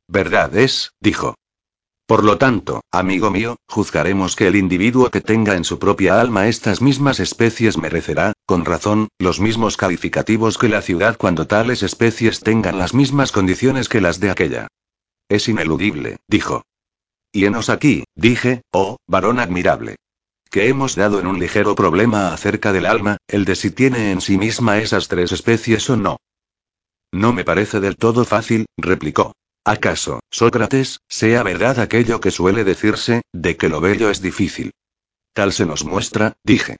Speaker 1: Verdad es, dijo. Por lo tanto, amigo mío, juzgaremos que el individuo que tenga en su propia alma estas mismas especies merecerá, con razón, los mismos calificativos que la ciudad cuando tales especies tengan las mismas condiciones que las de aquella. Es ineludible, dijo. Y enos aquí, dije, oh, varón admirable que hemos dado en un ligero problema acerca del alma, el de si tiene en sí misma esas tres especies o no. No me parece del todo fácil, replicó. ¿Acaso, Sócrates, sea verdad aquello que suele decirse, de que lo bello es difícil? Tal se nos muestra, dije.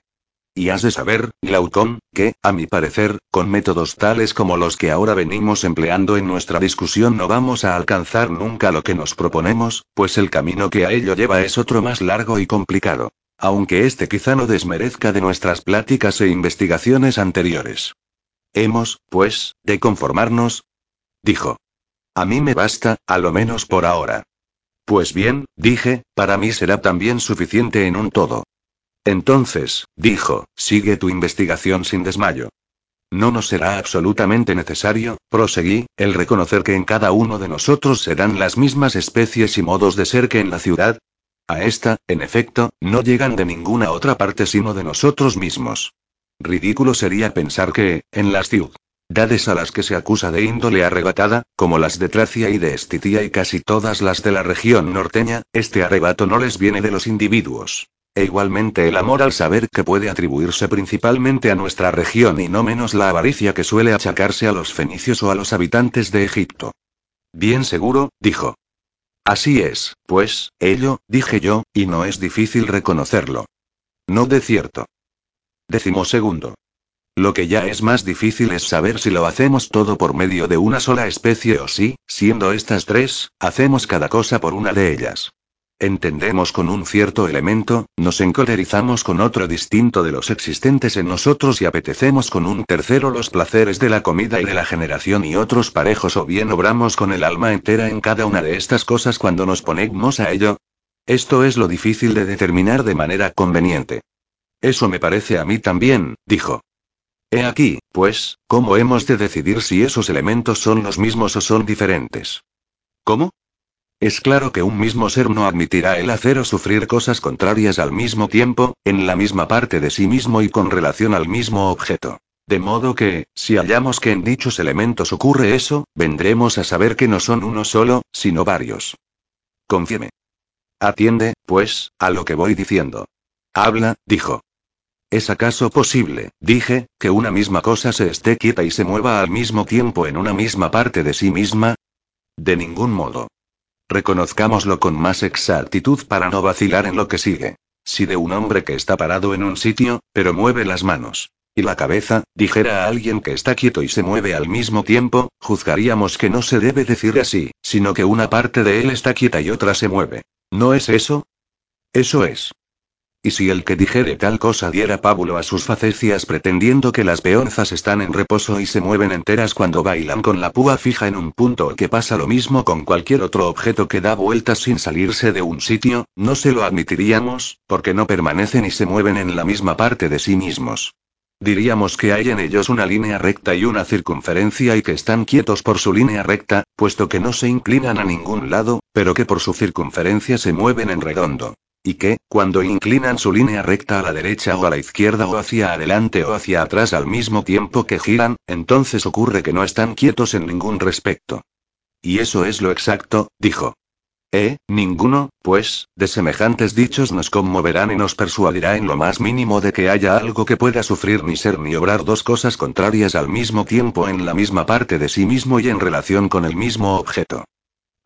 Speaker 1: Y has de saber, Glaucón, que, a mi parecer, con métodos tales como los que ahora venimos empleando en nuestra discusión no vamos a alcanzar nunca lo que nos proponemos, pues el camino que a ello lleva es otro más largo y complicado. Aunque este quizá no desmerezca de nuestras pláticas e investigaciones anteriores. Hemos, pues, de conformarnos. Dijo. A mí me basta, a lo menos por ahora. Pues bien, dije, para mí será también suficiente en un todo. Entonces, dijo, sigue tu investigación sin desmayo. No nos será absolutamente necesario, proseguí, el reconocer que en cada uno de nosotros serán las mismas especies y modos de ser que en la ciudad, a esta, en efecto, no llegan de ninguna otra parte sino de nosotros mismos. Ridículo sería pensar que, en las ciudades a las que se acusa de índole arrebatada, como las de Tracia y de Estitia y casi todas las de la región norteña, este arrebato no les viene de los individuos. E igualmente el amor al saber que puede atribuirse principalmente a nuestra región y no menos la avaricia que suele achacarse a los fenicios o a los habitantes de Egipto. Bien seguro, dijo. Así es, pues, ello, dije yo, y no es difícil reconocerlo. No de cierto. Décimo segundo. Lo que ya es más difícil es saber si lo hacemos todo por medio de una sola especie o si, siendo estas tres, hacemos cada cosa por una de ellas. Entendemos con un cierto elemento, nos encolerizamos con otro distinto de los existentes en nosotros y apetecemos con un tercero los placeres de la comida y de la generación y otros parejos o bien obramos con el alma entera en cada una de estas cosas cuando nos ponemos a ello. Esto es lo difícil de determinar de manera conveniente. Eso me parece a mí también, dijo. He aquí, pues, cómo hemos de decidir si esos elementos son los mismos o son diferentes. ¿Cómo? Es claro que un mismo ser no admitirá el hacer o sufrir cosas contrarias al mismo tiempo, en la misma parte de sí mismo y con relación al mismo objeto. De modo que, si hallamos que en dichos elementos ocurre eso, vendremos a saber que no son uno solo, sino varios. Confíeme. Atiende, pues, a lo que voy diciendo. Habla, dijo. ¿Es acaso posible, dije, que una misma cosa se esté quieta y se mueva al mismo tiempo en una misma parte de sí misma? De ningún modo. Reconozcámoslo con más exactitud para no vacilar en lo que sigue. Si de un hombre que está parado en un sitio, pero mueve las manos y la cabeza, dijera a alguien que está quieto y se mueve al mismo tiempo, juzgaríamos que no se debe decir así, sino que una parte de él está quieta y otra se mueve. ¿No es eso? Eso es. Y si el que dijere tal cosa diera pábulo a sus facecias pretendiendo que las peonzas están en reposo y se mueven enteras cuando bailan con la púa fija en un punto o que pasa lo mismo con cualquier otro objeto que da vueltas sin salirse de un sitio, no se lo admitiríamos, porque no permanecen y se mueven en la misma parte de sí mismos. Diríamos que hay en ellos una línea recta y una circunferencia y que están quietos por su línea recta, puesto que no se inclinan a ningún lado, pero que por su circunferencia se mueven en redondo y que, cuando inclinan su línea recta a la derecha o a la izquierda o hacia adelante o hacia atrás al mismo tiempo que giran, entonces ocurre que no están quietos en ningún respecto. Y eso es lo exacto, dijo. Eh, ninguno, pues, de semejantes dichos nos conmoverán y nos persuadirá en lo más mínimo de que haya algo que pueda sufrir ni ser ni obrar dos cosas contrarias al mismo tiempo en la misma parte de sí mismo y en relación con el mismo objeto.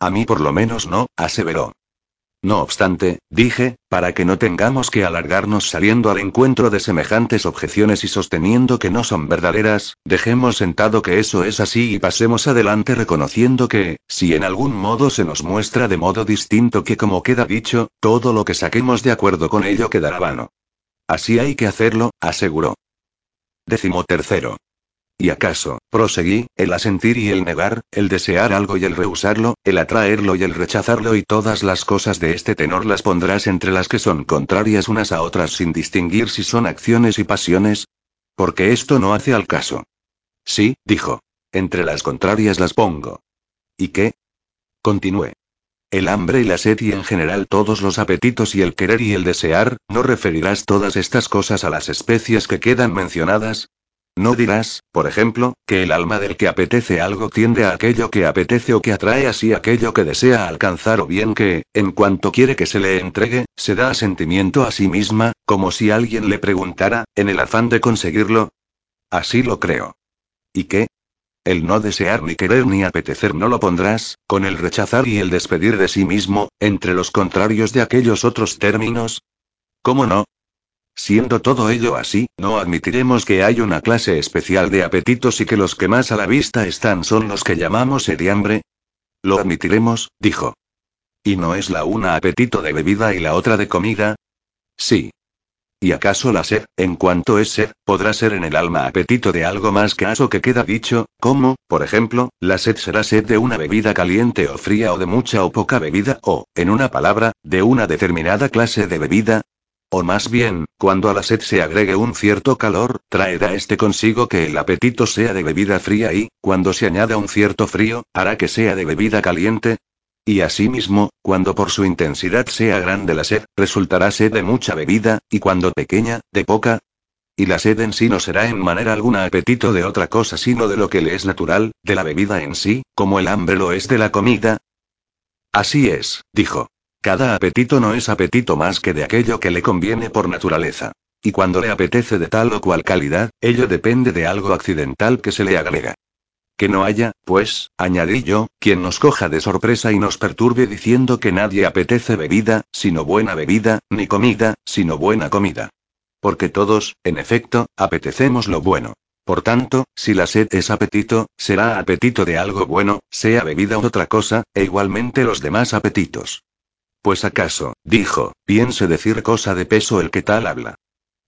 Speaker 1: A mí por lo menos no, aseveró. No obstante, dije, para que no tengamos que alargarnos saliendo al encuentro de semejantes objeciones y sosteniendo que no son verdaderas, dejemos sentado que eso es así y pasemos adelante reconociendo que, si en algún modo se nos muestra de modo distinto que como queda dicho, todo lo que saquemos de acuerdo con ello quedará vano. Así hay que hacerlo, aseguró. Décimo tercero. ¿Y acaso, proseguí, el asentir y el negar, el desear algo y el rehusarlo, el atraerlo y el rechazarlo y todas las cosas de este tenor las pondrás entre las que son contrarias unas a otras sin distinguir si son acciones y pasiones? Porque esto no hace al caso. Sí, dijo. Entre las contrarias las pongo. ¿Y qué? Continué. El hambre y la sed y en general todos los apetitos y el querer y el desear, ¿no referirás todas estas cosas a las especies que quedan mencionadas? No dirás, por ejemplo, que el alma del que apetece algo tiende a aquello que apetece o que atrae así aquello que desea alcanzar o bien que, en cuanto quiere que se le entregue, se da sentimiento a sí misma, como si alguien le preguntara, en el afán de conseguirlo. Así lo creo. ¿Y qué? El no desear ni querer ni apetecer no lo pondrás, con el rechazar y el despedir de sí mismo, entre los contrarios de aquellos otros términos. ¿Cómo no? Siendo todo ello así, no admitiremos que hay una clase especial de apetitos y que los que más a la vista están son los que llamamos sed y hambre. Lo admitiremos, dijo. ¿Y no es la una apetito de bebida y la otra de comida? Sí. ¿Y acaso la sed, en cuanto es sed, podrá ser en el alma apetito de algo más que eso que queda dicho, como, por ejemplo, la sed será sed de una bebida caliente o fría o de mucha o poca bebida, o, en una palabra, de una determinada clase de bebida? O más bien, cuando a la sed se agregue un cierto calor, traerá este consigo que el apetito sea de bebida fría y, cuando se añada un cierto frío, hará que sea de bebida caliente. Y asimismo, cuando por su intensidad sea grande la sed, resultará sed de mucha bebida, y cuando pequeña, de poca. Y la sed en sí no será en manera alguna apetito de otra cosa sino de lo que le es natural, de la bebida en sí, como el hambre lo es de la comida. Así es, dijo. Cada apetito no es apetito más que de aquello que le conviene por naturaleza. Y cuando le apetece de tal o cual calidad, ello depende de algo accidental que se le agrega. Que no haya, pues, añadí yo, quien nos coja de sorpresa y nos perturbe diciendo que nadie apetece bebida, sino buena bebida, ni comida, sino buena comida. Porque todos, en efecto, apetecemos lo bueno. Por tanto, si la sed es apetito, será apetito de algo bueno, sea bebida u otra cosa, e igualmente los demás apetitos. Pues acaso, dijo, piense decir cosa de peso el que tal habla.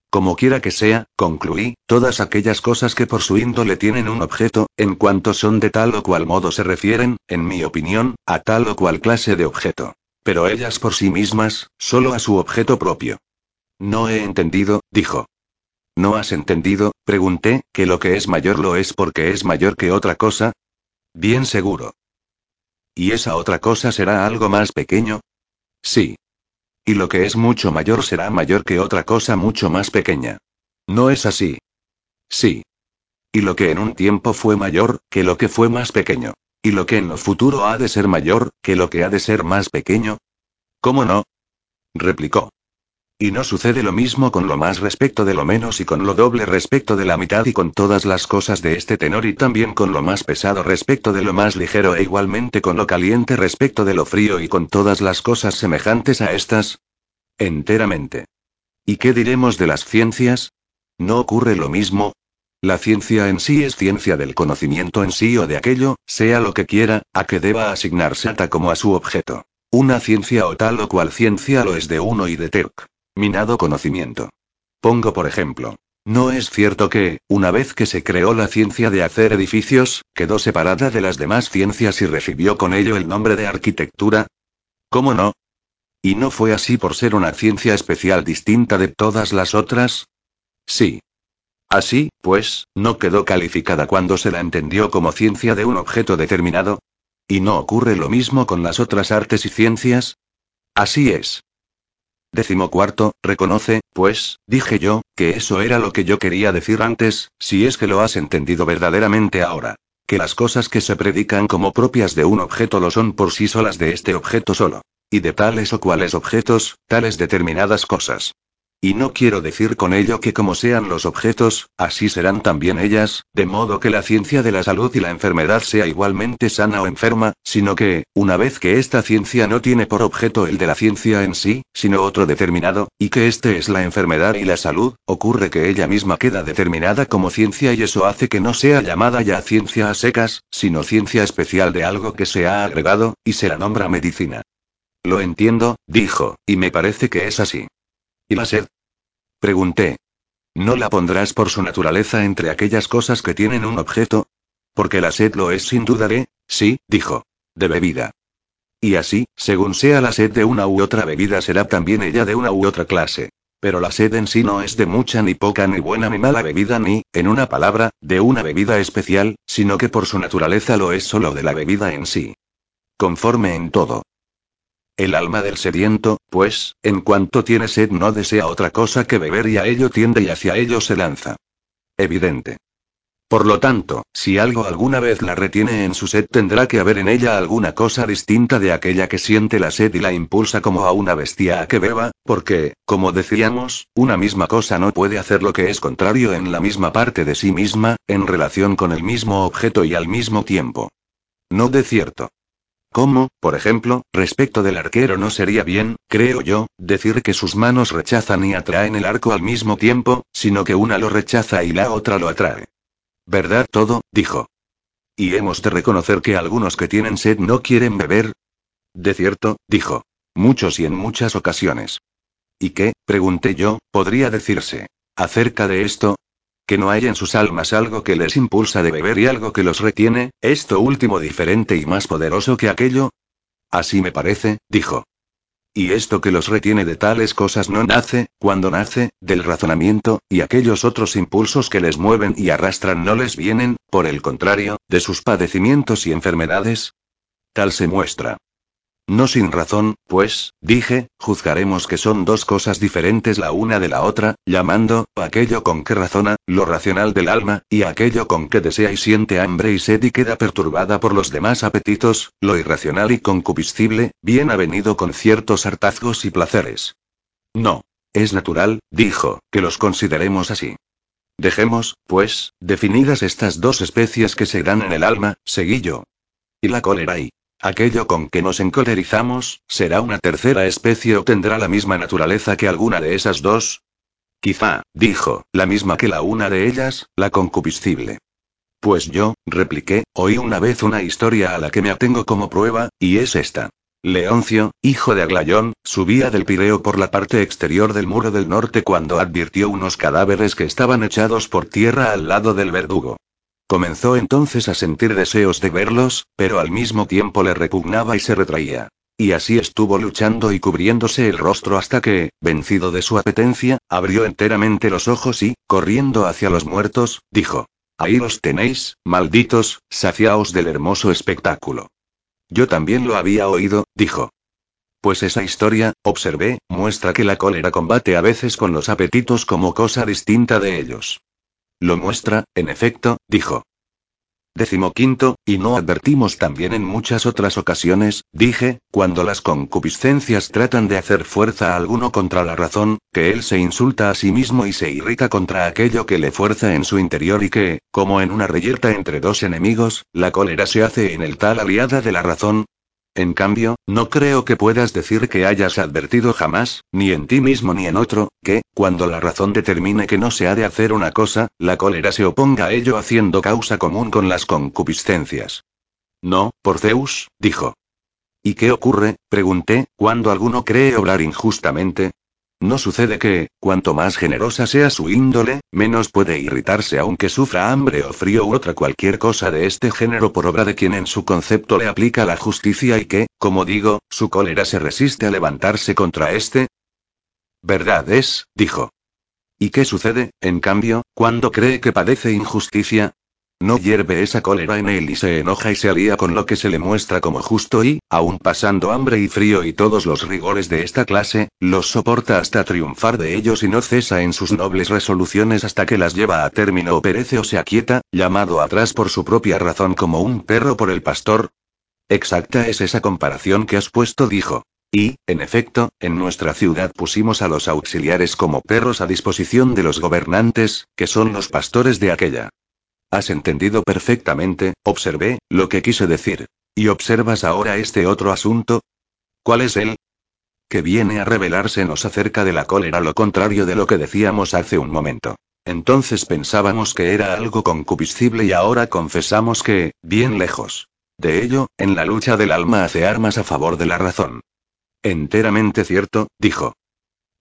Speaker 1: Como quiera que sea, concluí, todas aquellas cosas que por su índole tienen un objeto, en cuanto son de tal o cual modo se refieren, en mi opinión, a tal o cual clase de objeto. Pero ellas por sí mismas, solo a su objeto propio. No he entendido, dijo. ¿No has entendido? Pregunté, que lo que es mayor lo es porque es mayor que otra cosa. Bien seguro. ¿Y esa otra cosa será algo más pequeño? Sí. Y lo que es mucho mayor será mayor que otra cosa mucho más pequeña. ¿No es así? Sí. Y lo que en un tiempo fue mayor, que lo que fue más pequeño. Y lo que en lo futuro ha de ser mayor, que lo que ha de ser más pequeño. ¿Cómo no? replicó. Y no sucede lo mismo con lo más respecto de lo menos y con lo doble respecto de la mitad y con todas las cosas de este tenor y también con lo más pesado respecto de lo más ligero e igualmente con lo caliente respecto de lo frío y con todas las cosas semejantes a estas. Enteramente. ¿Y qué diremos de las ciencias? ¿No ocurre lo mismo? La ciencia en sí es ciencia del conocimiento en sí o de aquello, sea lo que quiera, a que deba asignarse ata como a su objeto. Una ciencia o tal o cual ciencia lo es de uno y de Teoc. Minado conocimiento. Pongo por ejemplo. ¿No es cierto que, una vez que se creó la ciencia de hacer edificios, quedó separada de las demás ciencias y recibió con ello el nombre de arquitectura? ¿Cómo no? ¿Y no fue así por ser una ciencia especial distinta de todas las otras? Sí. Así, pues, ¿no quedó calificada cuando se la entendió como ciencia de un objeto determinado? ¿Y no ocurre lo mismo con las otras artes y ciencias? Así es. Décimo cuarto, reconoce, pues, dije yo, que eso era lo que yo quería decir antes, si es que lo has entendido verdaderamente ahora. que las cosas que se predican como propias de un objeto lo son por sí solas de este objeto solo. Y de tales o cuales objetos, tales determinadas cosas. Y no quiero decir con ello que como sean los objetos, así serán también ellas, de modo que la ciencia de la salud y la enfermedad sea igualmente sana o enferma, sino que, una vez que esta ciencia no tiene por objeto el de la ciencia en sí, sino otro determinado, y que éste es la enfermedad y la salud, ocurre que ella misma queda determinada como ciencia y eso hace que no sea llamada ya ciencia a secas, sino ciencia especial de algo que se ha agregado, y se la nombra medicina. Lo entiendo, dijo, y me parece que es así. ¿Y la sed? Pregunté. ¿No la pondrás por su naturaleza entre aquellas cosas que tienen un objeto? Porque la sed lo es sin duda de, sí, dijo. De bebida. Y así, según sea la sed de una u otra bebida, será también ella de una u otra clase. Pero la sed en sí no es de mucha ni poca ni buena ni mala bebida ni, en una palabra, de una bebida especial, sino que por su naturaleza lo es solo de la bebida en sí. Conforme en todo. El alma del sediento, pues, en cuanto tiene sed no desea otra cosa que beber y a ello tiende y hacia ello se lanza. Evidente. Por lo tanto, si algo alguna vez la retiene en su sed tendrá que haber en ella alguna cosa distinta de aquella que siente la sed y la impulsa como a una bestia a que beba, porque, como decíamos, una misma cosa no puede hacer lo que es contrario en la misma parte de sí misma, en relación con el mismo objeto y al mismo tiempo. No de cierto. ¿Cómo, por ejemplo, respecto del arquero no sería bien, creo yo, decir que sus manos rechazan y atraen el arco al mismo tiempo, sino que una lo rechaza y la otra lo atrae? ¿Verdad todo? dijo. Y hemos de reconocer que algunos que tienen sed no quieren beber. De cierto, dijo. Muchos y en muchas ocasiones. ¿Y qué, pregunté yo, podría decirse? Acerca de esto, que no hay en sus almas algo que les impulsa de beber y algo que los retiene, esto último diferente y más poderoso que aquello. Así me parece, dijo. Y esto que los retiene de tales cosas no nace, cuando nace, del razonamiento, y aquellos otros impulsos que les mueven y arrastran no les vienen, por el contrario, de sus padecimientos y enfermedades. Tal se muestra. No sin razón, pues, dije, juzgaremos que son dos cosas diferentes la una de la otra, llamando, aquello con que razona, lo racional del alma, y aquello con que desea y siente hambre y sed y queda perturbada por los demás apetitos, lo irracional y concupiscible, bien avenido con ciertos hartazgos y placeres. No. Es natural, dijo, que los consideremos así. Dejemos, pues, definidas estas dos especies que se dan en el alma, seguí yo. Y la cólera y Aquello con que nos encolerizamos, ¿será una tercera especie o tendrá la misma naturaleza que alguna de esas dos? Quizá, dijo, la misma que la una de ellas, la concupiscible. Pues yo, repliqué, oí una vez una historia a la que me atengo como prueba, y es esta. Leoncio, hijo de Aglayón, subía del Pireo por la parte exterior del muro del norte cuando advirtió unos cadáveres que estaban echados por tierra al lado del verdugo. Comenzó entonces a sentir deseos de verlos, pero al mismo tiempo le repugnaba y se retraía. Y así estuvo luchando y cubriéndose el rostro hasta que, vencido de su apetencia, abrió enteramente los ojos y, corriendo hacia los muertos, dijo. Ahí los tenéis, malditos, saciaos del hermoso espectáculo. Yo también lo había oído, dijo. Pues esa historia, observé, muestra que la cólera combate a veces con los apetitos como cosa distinta de ellos. Lo muestra, en efecto, dijo. Décimo quinto, y no advertimos también en muchas otras ocasiones, dije, cuando las concupiscencias tratan de hacer fuerza a alguno contra la razón, que él se insulta a sí mismo y se irrita contra aquello que le fuerza en su interior y que, como en una reyerta entre dos enemigos, la cólera se hace en el tal aliada de la razón, en cambio, no creo que puedas decir que hayas advertido jamás, ni en ti mismo ni en otro, que, cuando la razón determine que no se ha de hacer una cosa, la cólera se oponga a ello haciendo causa común con las concupiscencias. No, por Zeus, dijo. ¿Y qué ocurre? pregunté, cuando alguno cree obrar injustamente, ¿No sucede que, cuanto más generosa sea su índole, menos puede irritarse aunque sufra hambre o frío u otra cualquier cosa de este género por obra de quien en su concepto le aplica la justicia y que, como digo, su cólera se resiste a levantarse contra éste? Verdad es, dijo. ¿Y qué sucede, en cambio, cuando cree que padece injusticia? No hierve esa cólera en él y se enoja y se alía con lo que se le muestra como justo y, aun pasando hambre y frío y todos los rigores de esta clase, los soporta hasta triunfar de ellos y no cesa en sus nobles resoluciones hasta que las lleva a término o perece o se aquieta, llamado atrás por su propia razón como un perro por el pastor? Exacta es esa comparación que has puesto, dijo. Y, en efecto, en nuestra ciudad pusimos a los auxiliares como perros a disposición de los gobernantes, que son los pastores de aquella. Has entendido perfectamente, observé, lo que quise decir. ¿Y observas ahora este otro asunto? ¿Cuál es él? Que viene a revelársenos acerca de la cólera lo contrario de lo que decíamos hace un momento. Entonces pensábamos que era algo concupiscible y ahora confesamos que, bien lejos. De ello, en la lucha del alma hace armas a favor de la razón. Enteramente cierto, dijo.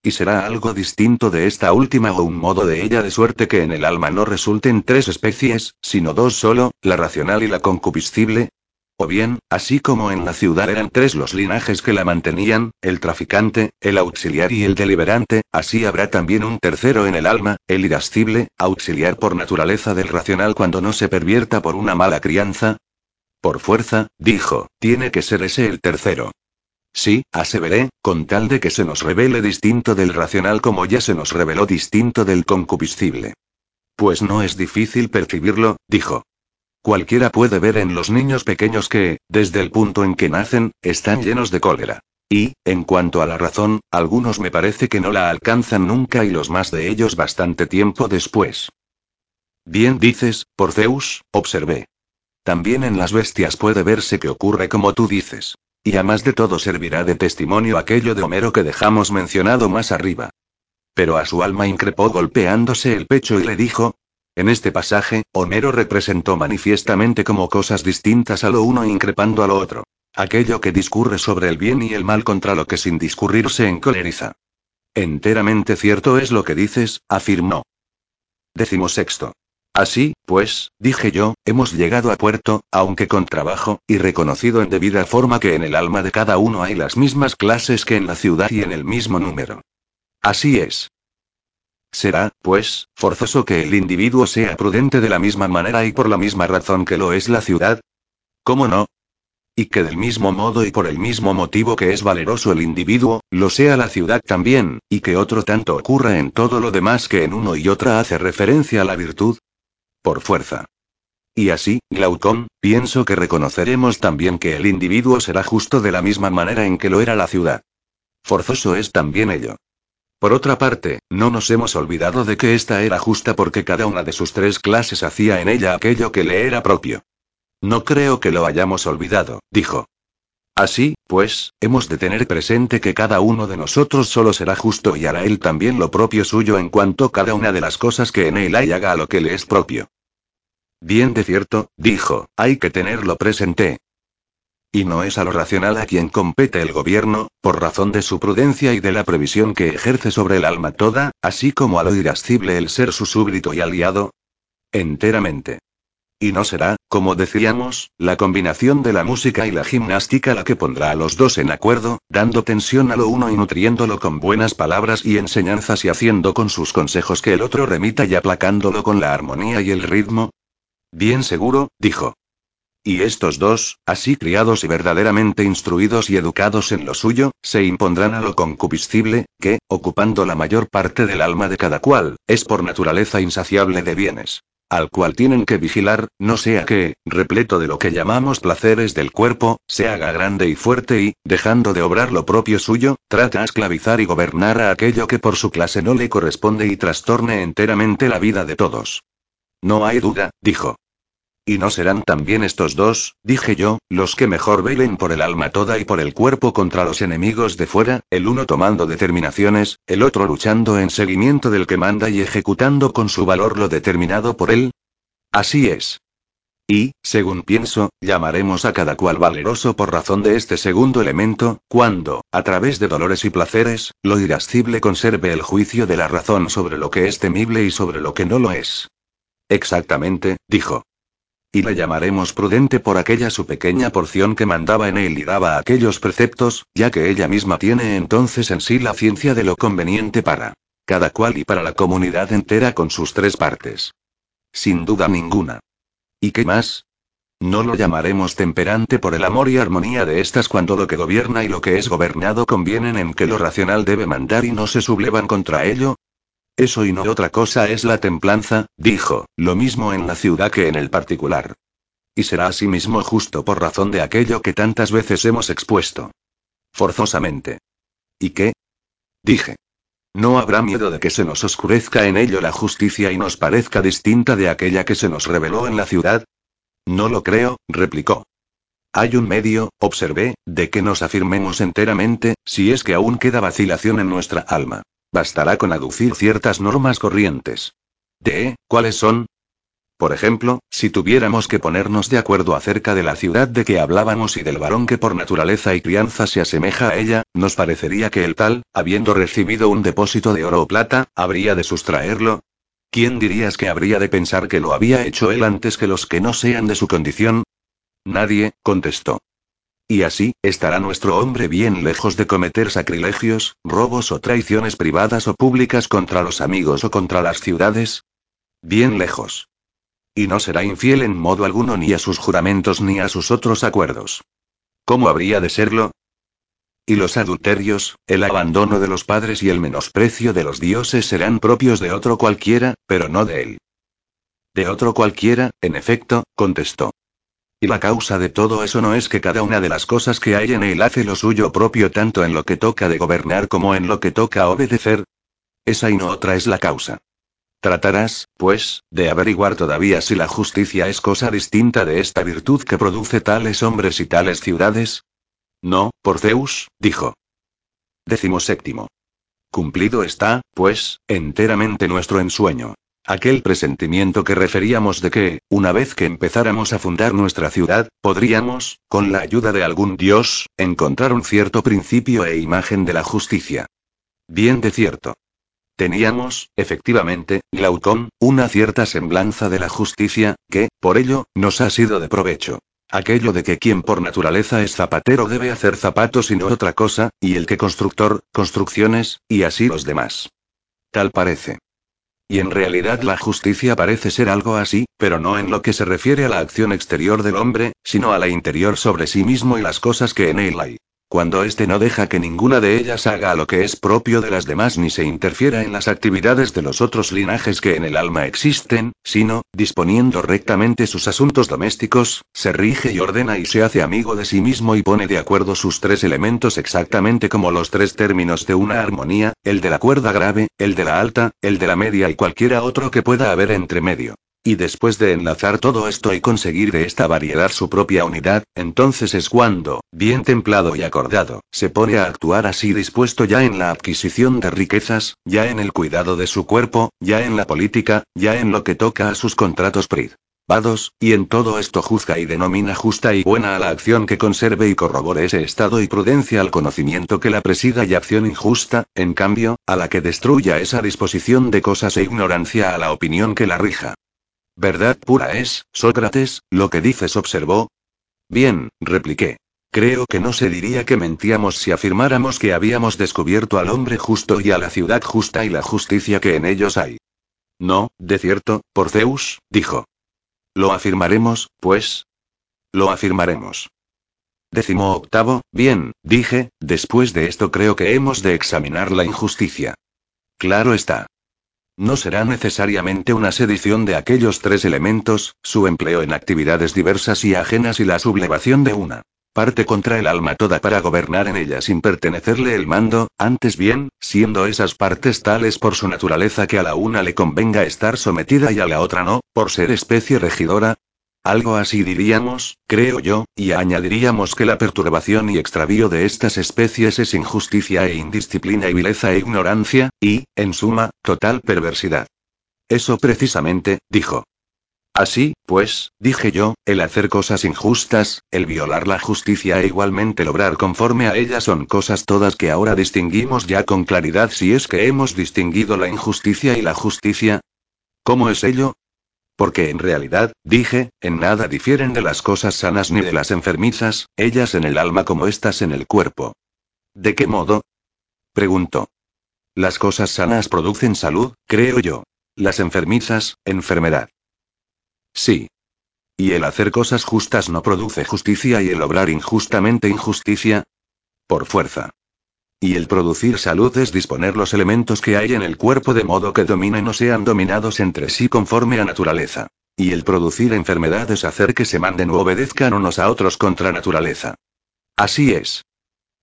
Speaker 1: Y será algo distinto de esta última o un modo de ella de suerte que en el alma no resulten tres especies, sino dos solo, la racional y la concupiscible. O bien, así como en la ciudad eran tres los linajes que la mantenían, el traficante, el auxiliar y el deliberante, así habrá también un tercero en el alma, el irascible, auxiliar por naturaleza del racional cuando no se pervierta por una mala crianza. Por fuerza, dijo, tiene que ser ese el tercero. Sí, aseveré, con tal de que se nos revele distinto del racional como ya se nos reveló distinto del concupiscible. Pues no es difícil percibirlo, dijo. Cualquiera puede ver en los niños pequeños que, desde el punto en que nacen, están llenos de cólera. Y, en cuanto a la razón, algunos me parece que no la alcanzan nunca y los más de ellos bastante tiempo después. Bien dices, por Zeus, observé. También en las bestias puede verse que ocurre como tú dices. Y a más de todo servirá de testimonio aquello de Homero que dejamos mencionado más arriba. Pero a su alma increpó golpeándose el pecho y le dijo, en este pasaje, Homero representó manifiestamente como cosas distintas a lo uno increpando a lo otro. Aquello que discurre sobre el bien y el mal contra lo que sin discurrir se encoleriza. Enteramente cierto es lo que dices, afirmó. Décimo sexto. Así, pues, dije yo, hemos llegado a puerto, aunque con trabajo, y reconocido en debida forma que en el alma de cada uno hay las mismas clases que en la ciudad y en el mismo número. Así es. Será, pues, forzoso que el individuo sea prudente de la misma manera y por la misma razón que lo es la ciudad. ¿Cómo no? Y que del mismo modo y por el mismo motivo que es valeroso el individuo, lo sea la ciudad también, y que otro tanto ocurra en todo lo demás que en uno y otra hace referencia a la virtud, por fuerza. Y así, Glaucón, pienso que reconoceremos también que el individuo será justo de la misma manera en que lo era la ciudad. Forzoso es también ello. Por otra parte, no nos hemos olvidado de que ésta era justa porque cada una de sus tres clases hacía en ella aquello que le era propio. No creo que lo hayamos olvidado, dijo. Así, pues, hemos de tener presente que cada uno de nosotros solo será justo y hará él también lo propio suyo en cuanto cada una de las cosas que en él hay haga lo que le es propio. Bien de cierto, dijo, hay que tenerlo presente. Y no es a lo racional a quien compete el gobierno, por razón de su prudencia y de la previsión que ejerce sobre el alma toda, así como a lo irascible el ser su súbdito y aliado. Enteramente. Y no será, como decíamos, la combinación de la música y la gimnástica la que pondrá a los dos en acuerdo, dando tensión a lo uno y nutriéndolo con buenas palabras y enseñanzas y haciendo con sus consejos que el otro remita y aplacándolo con la armonía y el ritmo. Bien seguro, dijo. Y estos dos, así criados y verdaderamente instruidos y educados en lo suyo, se impondrán a lo concupiscible, que, ocupando la mayor parte del alma de cada cual, es por naturaleza insaciable de bienes al cual tienen que vigilar, no sea que, repleto de lo que llamamos placeres del cuerpo, se haga grande y fuerte y, dejando de obrar lo propio suyo, trata a esclavizar y gobernar a aquello que por su clase no le corresponde y trastorne enteramente la vida de todos. No hay duda, dijo. Y no serán también estos dos, dije yo, los que mejor velen por el alma toda y por el cuerpo contra los enemigos de fuera, el uno tomando determinaciones, el otro luchando en seguimiento del que manda y ejecutando con su valor lo determinado por él. Así es. Y, según pienso, llamaremos a cada cual valeroso por razón de este segundo elemento, cuando, a través de dolores y placeres, lo irascible conserve el juicio de la razón sobre lo que es temible y sobre lo que no lo es. Exactamente, dijo. Y le llamaremos prudente por aquella su pequeña porción que mandaba en él y daba aquellos preceptos, ya que ella misma tiene entonces en sí la ciencia de lo conveniente para cada cual y para la comunidad entera con sus tres partes. Sin duda ninguna. ¿Y qué más? No lo llamaremos temperante por el amor y armonía de estas cuando lo que gobierna y lo que es gobernado convienen en que lo racional debe mandar y no se sublevan contra ello. Eso y no otra cosa es la templanza, dijo, lo mismo en la ciudad que en el particular. Y será asimismo justo por razón de aquello que tantas veces hemos expuesto. Forzosamente. ¿Y qué? Dije. No habrá miedo de que se nos oscurezca en ello la justicia y nos parezca distinta de aquella que se nos reveló en la ciudad. No lo creo, replicó. Hay un medio, observé, de que nos afirmemos enteramente, si es que aún queda vacilación en nuestra alma. Bastará con aducir ciertas normas corrientes. ¿De cuáles son? Por ejemplo, si tuviéramos que ponernos de acuerdo acerca de la ciudad de que hablábamos y del varón que por naturaleza y crianza se asemeja a ella, nos parecería que el tal, habiendo recibido un depósito de oro o plata, habría de sustraerlo. ¿Quién dirías que habría de pensar que lo había hecho él antes que los que no sean de su condición? Nadie, contestó. Y así, estará nuestro hombre bien lejos de cometer sacrilegios, robos o traiciones privadas o públicas contra los amigos o contra las ciudades. Bien lejos. Y no será infiel en modo alguno ni a sus juramentos ni a sus otros acuerdos. ¿Cómo habría de serlo? Y los adulterios, el abandono de los padres y el menosprecio de los dioses serán propios de otro cualquiera, pero no de él. De otro cualquiera, en efecto, contestó. Y la causa de todo eso no es que cada una de las cosas que hay en él hace lo suyo propio tanto en lo que toca de gobernar como en lo que toca obedecer. Esa y no otra es la causa. Tratarás, pues, de averiguar todavía si la justicia es cosa distinta de esta virtud que produce tales hombres y tales ciudades. No, por Zeus, dijo. Décimo séptimo. Cumplido está, pues, enteramente nuestro ensueño. Aquel presentimiento que referíamos de que, una vez que empezáramos a fundar nuestra ciudad, podríamos, con la ayuda de algún dios, encontrar un cierto principio e imagen de la justicia. Bien de cierto. Teníamos, efectivamente, Glaucón, una cierta semblanza de la justicia, que, por ello, nos ha sido de provecho. Aquello de que quien por naturaleza es zapatero debe hacer zapatos y no otra cosa, y el que constructor, construcciones, y así los demás. Tal parece. Y en realidad la justicia parece ser algo así, pero no en lo que se refiere a la acción exterior del hombre, sino a la interior sobre sí mismo y las cosas que en él hay cuando éste no deja que ninguna de ellas haga lo que es propio de las demás ni se interfiera en las actividades de los otros linajes que en el alma existen, sino, disponiendo rectamente sus asuntos domésticos, se rige y ordena y se hace amigo de sí mismo y pone de acuerdo sus tres elementos exactamente como los tres términos de una armonía, el de la cuerda grave, el de la alta, el de la media y cualquiera otro que pueda haber entre medio. Y después de enlazar todo esto y conseguir de esta variedad su propia unidad, entonces es cuando, bien templado y acordado, se pone a actuar así dispuesto ya en la adquisición de riquezas, ya en el cuidado de su cuerpo, ya en la política, ya en lo que toca a sus contratos privados, y en todo esto juzga y denomina justa y buena a la acción que conserve y corrobore ese estado y prudencia al conocimiento que la presida y acción injusta, en cambio, a la que destruya esa disposición de cosas e ignorancia a la opinión que la rija. Verdad pura es, Sócrates, lo que dices, observó. Bien, repliqué. Creo que no se diría que mentíamos si afirmáramos que habíamos descubierto al hombre justo y a la ciudad justa y la justicia que en ellos hay. No, de cierto, por Zeus, dijo. Lo afirmaremos, pues. Lo afirmaremos. Décimo octavo, bien, dije, después de esto creo que hemos de examinar la injusticia. Claro está. No será necesariamente una sedición de aquellos tres elementos, su empleo en actividades diversas y ajenas y la sublevación de una parte contra el alma toda para gobernar en ella sin pertenecerle el mando, antes bien, siendo esas partes tales por su naturaleza que a la una le convenga estar sometida y a la otra no, por ser especie regidora, algo así diríamos, creo yo, y añadiríamos que la perturbación y extravío de estas especies es injusticia e indisciplina y vileza e ignorancia, y, en suma, total perversidad. Eso precisamente, dijo. Así, pues, dije yo, el hacer cosas injustas, el violar la justicia e igualmente lograr conforme a ella son cosas todas que ahora distinguimos ya con claridad si es que hemos distinguido la injusticia y la justicia. ¿Cómo es ello? Porque en realidad, dije, en nada difieren de las cosas sanas ni de las enfermizas, ellas en el alma como estas en el cuerpo. ¿De qué modo? Preguntó. Las cosas sanas producen salud, creo yo. Las enfermizas, enfermedad. Sí. ¿Y el hacer cosas justas no produce justicia y el obrar injustamente injusticia? Por fuerza. Y el producir salud es disponer los elementos que hay en el cuerpo de modo que dominen o sean dominados entre sí conforme a naturaleza. Y el producir enfermedad es hacer que se manden u obedezcan unos a otros contra naturaleza. Así es.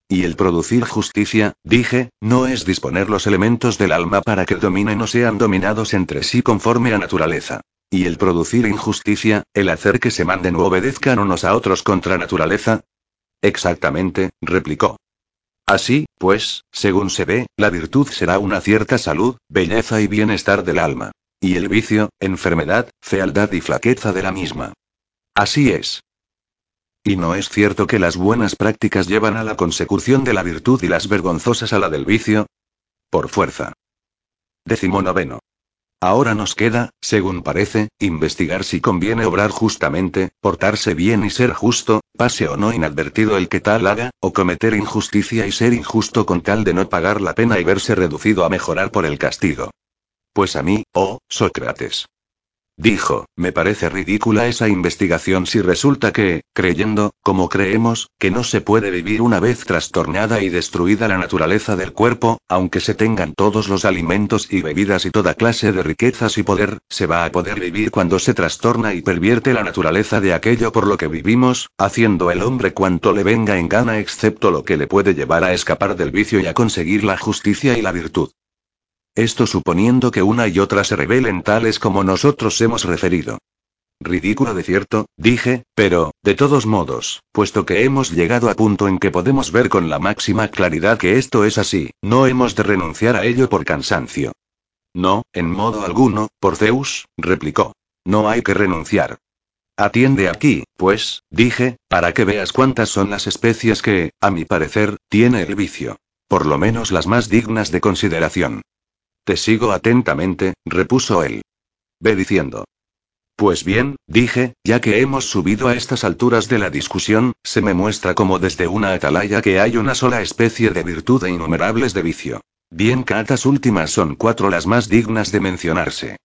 Speaker 1: Y el producir justicia, dije, no es disponer los elementos del alma para que dominen o sean dominados entre sí conforme a naturaleza. Y el producir injusticia, el hacer que se manden u obedezcan unos a otros contra naturaleza. Exactamente, replicó. Así, pues, según se ve, la virtud será una cierta salud, belleza y bienestar del alma. Y el vicio, enfermedad, fealdad y flaqueza de la misma. Así es. ¿Y no es cierto que las buenas prácticas llevan a la consecución de la virtud y las vergonzosas a la del vicio? Por fuerza. Décimo noveno. Ahora nos queda, según parece, investigar si conviene obrar justamente, portarse bien y ser justo, pase o no inadvertido el que tal haga, o cometer injusticia y ser injusto con tal de no pagar la pena y verse reducido a mejorar por el castigo. Pues a mí, oh, Sócrates. Dijo, me parece ridícula esa investigación si resulta que, creyendo, como creemos, que no se puede vivir una vez trastornada y destruida la naturaleza del cuerpo, aunque se tengan todos los alimentos y bebidas y toda clase de riquezas y poder, se va a poder vivir cuando se trastorna y pervierte la naturaleza de aquello por lo que vivimos, haciendo el hombre cuanto le venga en gana excepto lo que le puede llevar a escapar del vicio y a conseguir la justicia y la virtud. Esto suponiendo que una y otra se revelen tales como nosotros hemos referido. Ridículo de cierto, dije, pero, de todos modos, puesto que hemos llegado a punto en que podemos ver con la máxima claridad que esto es así, no hemos de renunciar a ello por cansancio. No, en modo alguno, por Zeus, replicó. No hay que renunciar. Atiende aquí, pues, dije, para que veas cuántas son las especies que, a mi parecer, tiene el vicio. Por lo menos las más dignas de consideración. Te sigo atentamente, repuso él. Ve diciendo. Pues bien, dije, ya que hemos subido a estas alturas de la discusión, se me muestra como desde una atalaya que hay una sola especie de virtud e innumerables de vicio. Bien que estas últimas son cuatro las más dignas de mencionarse.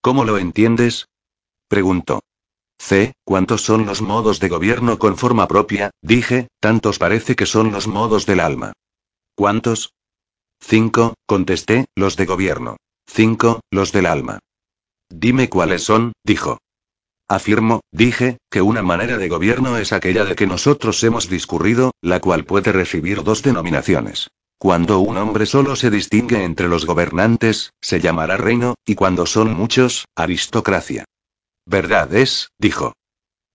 Speaker 1: ¿Cómo lo entiendes? preguntó. C. ¿Cuántos son los modos de gobierno con forma propia? Dije, tantos parece que son los modos del alma. ¿Cuántos? Cinco, contesté, los de gobierno. Cinco, los del alma. Dime cuáles son, dijo. Afirmo, dije, que una manera de gobierno es aquella de que nosotros hemos discurrido, la cual puede recibir dos denominaciones. Cuando un hombre solo se distingue entre los gobernantes, se llamará reino, y cuando son muchos, aristocracia. Verdad es, dijo.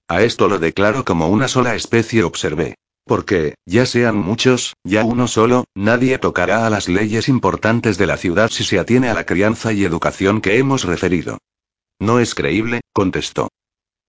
Speaker 1: A esto lo declaro como una sola especie, observé. Porque, ya sean muchos, ya uno solo, nadie tocará a las leyes importantes de la ciudad si se atiene a la crianza y educación que hemos referido. No es creíble, contestó.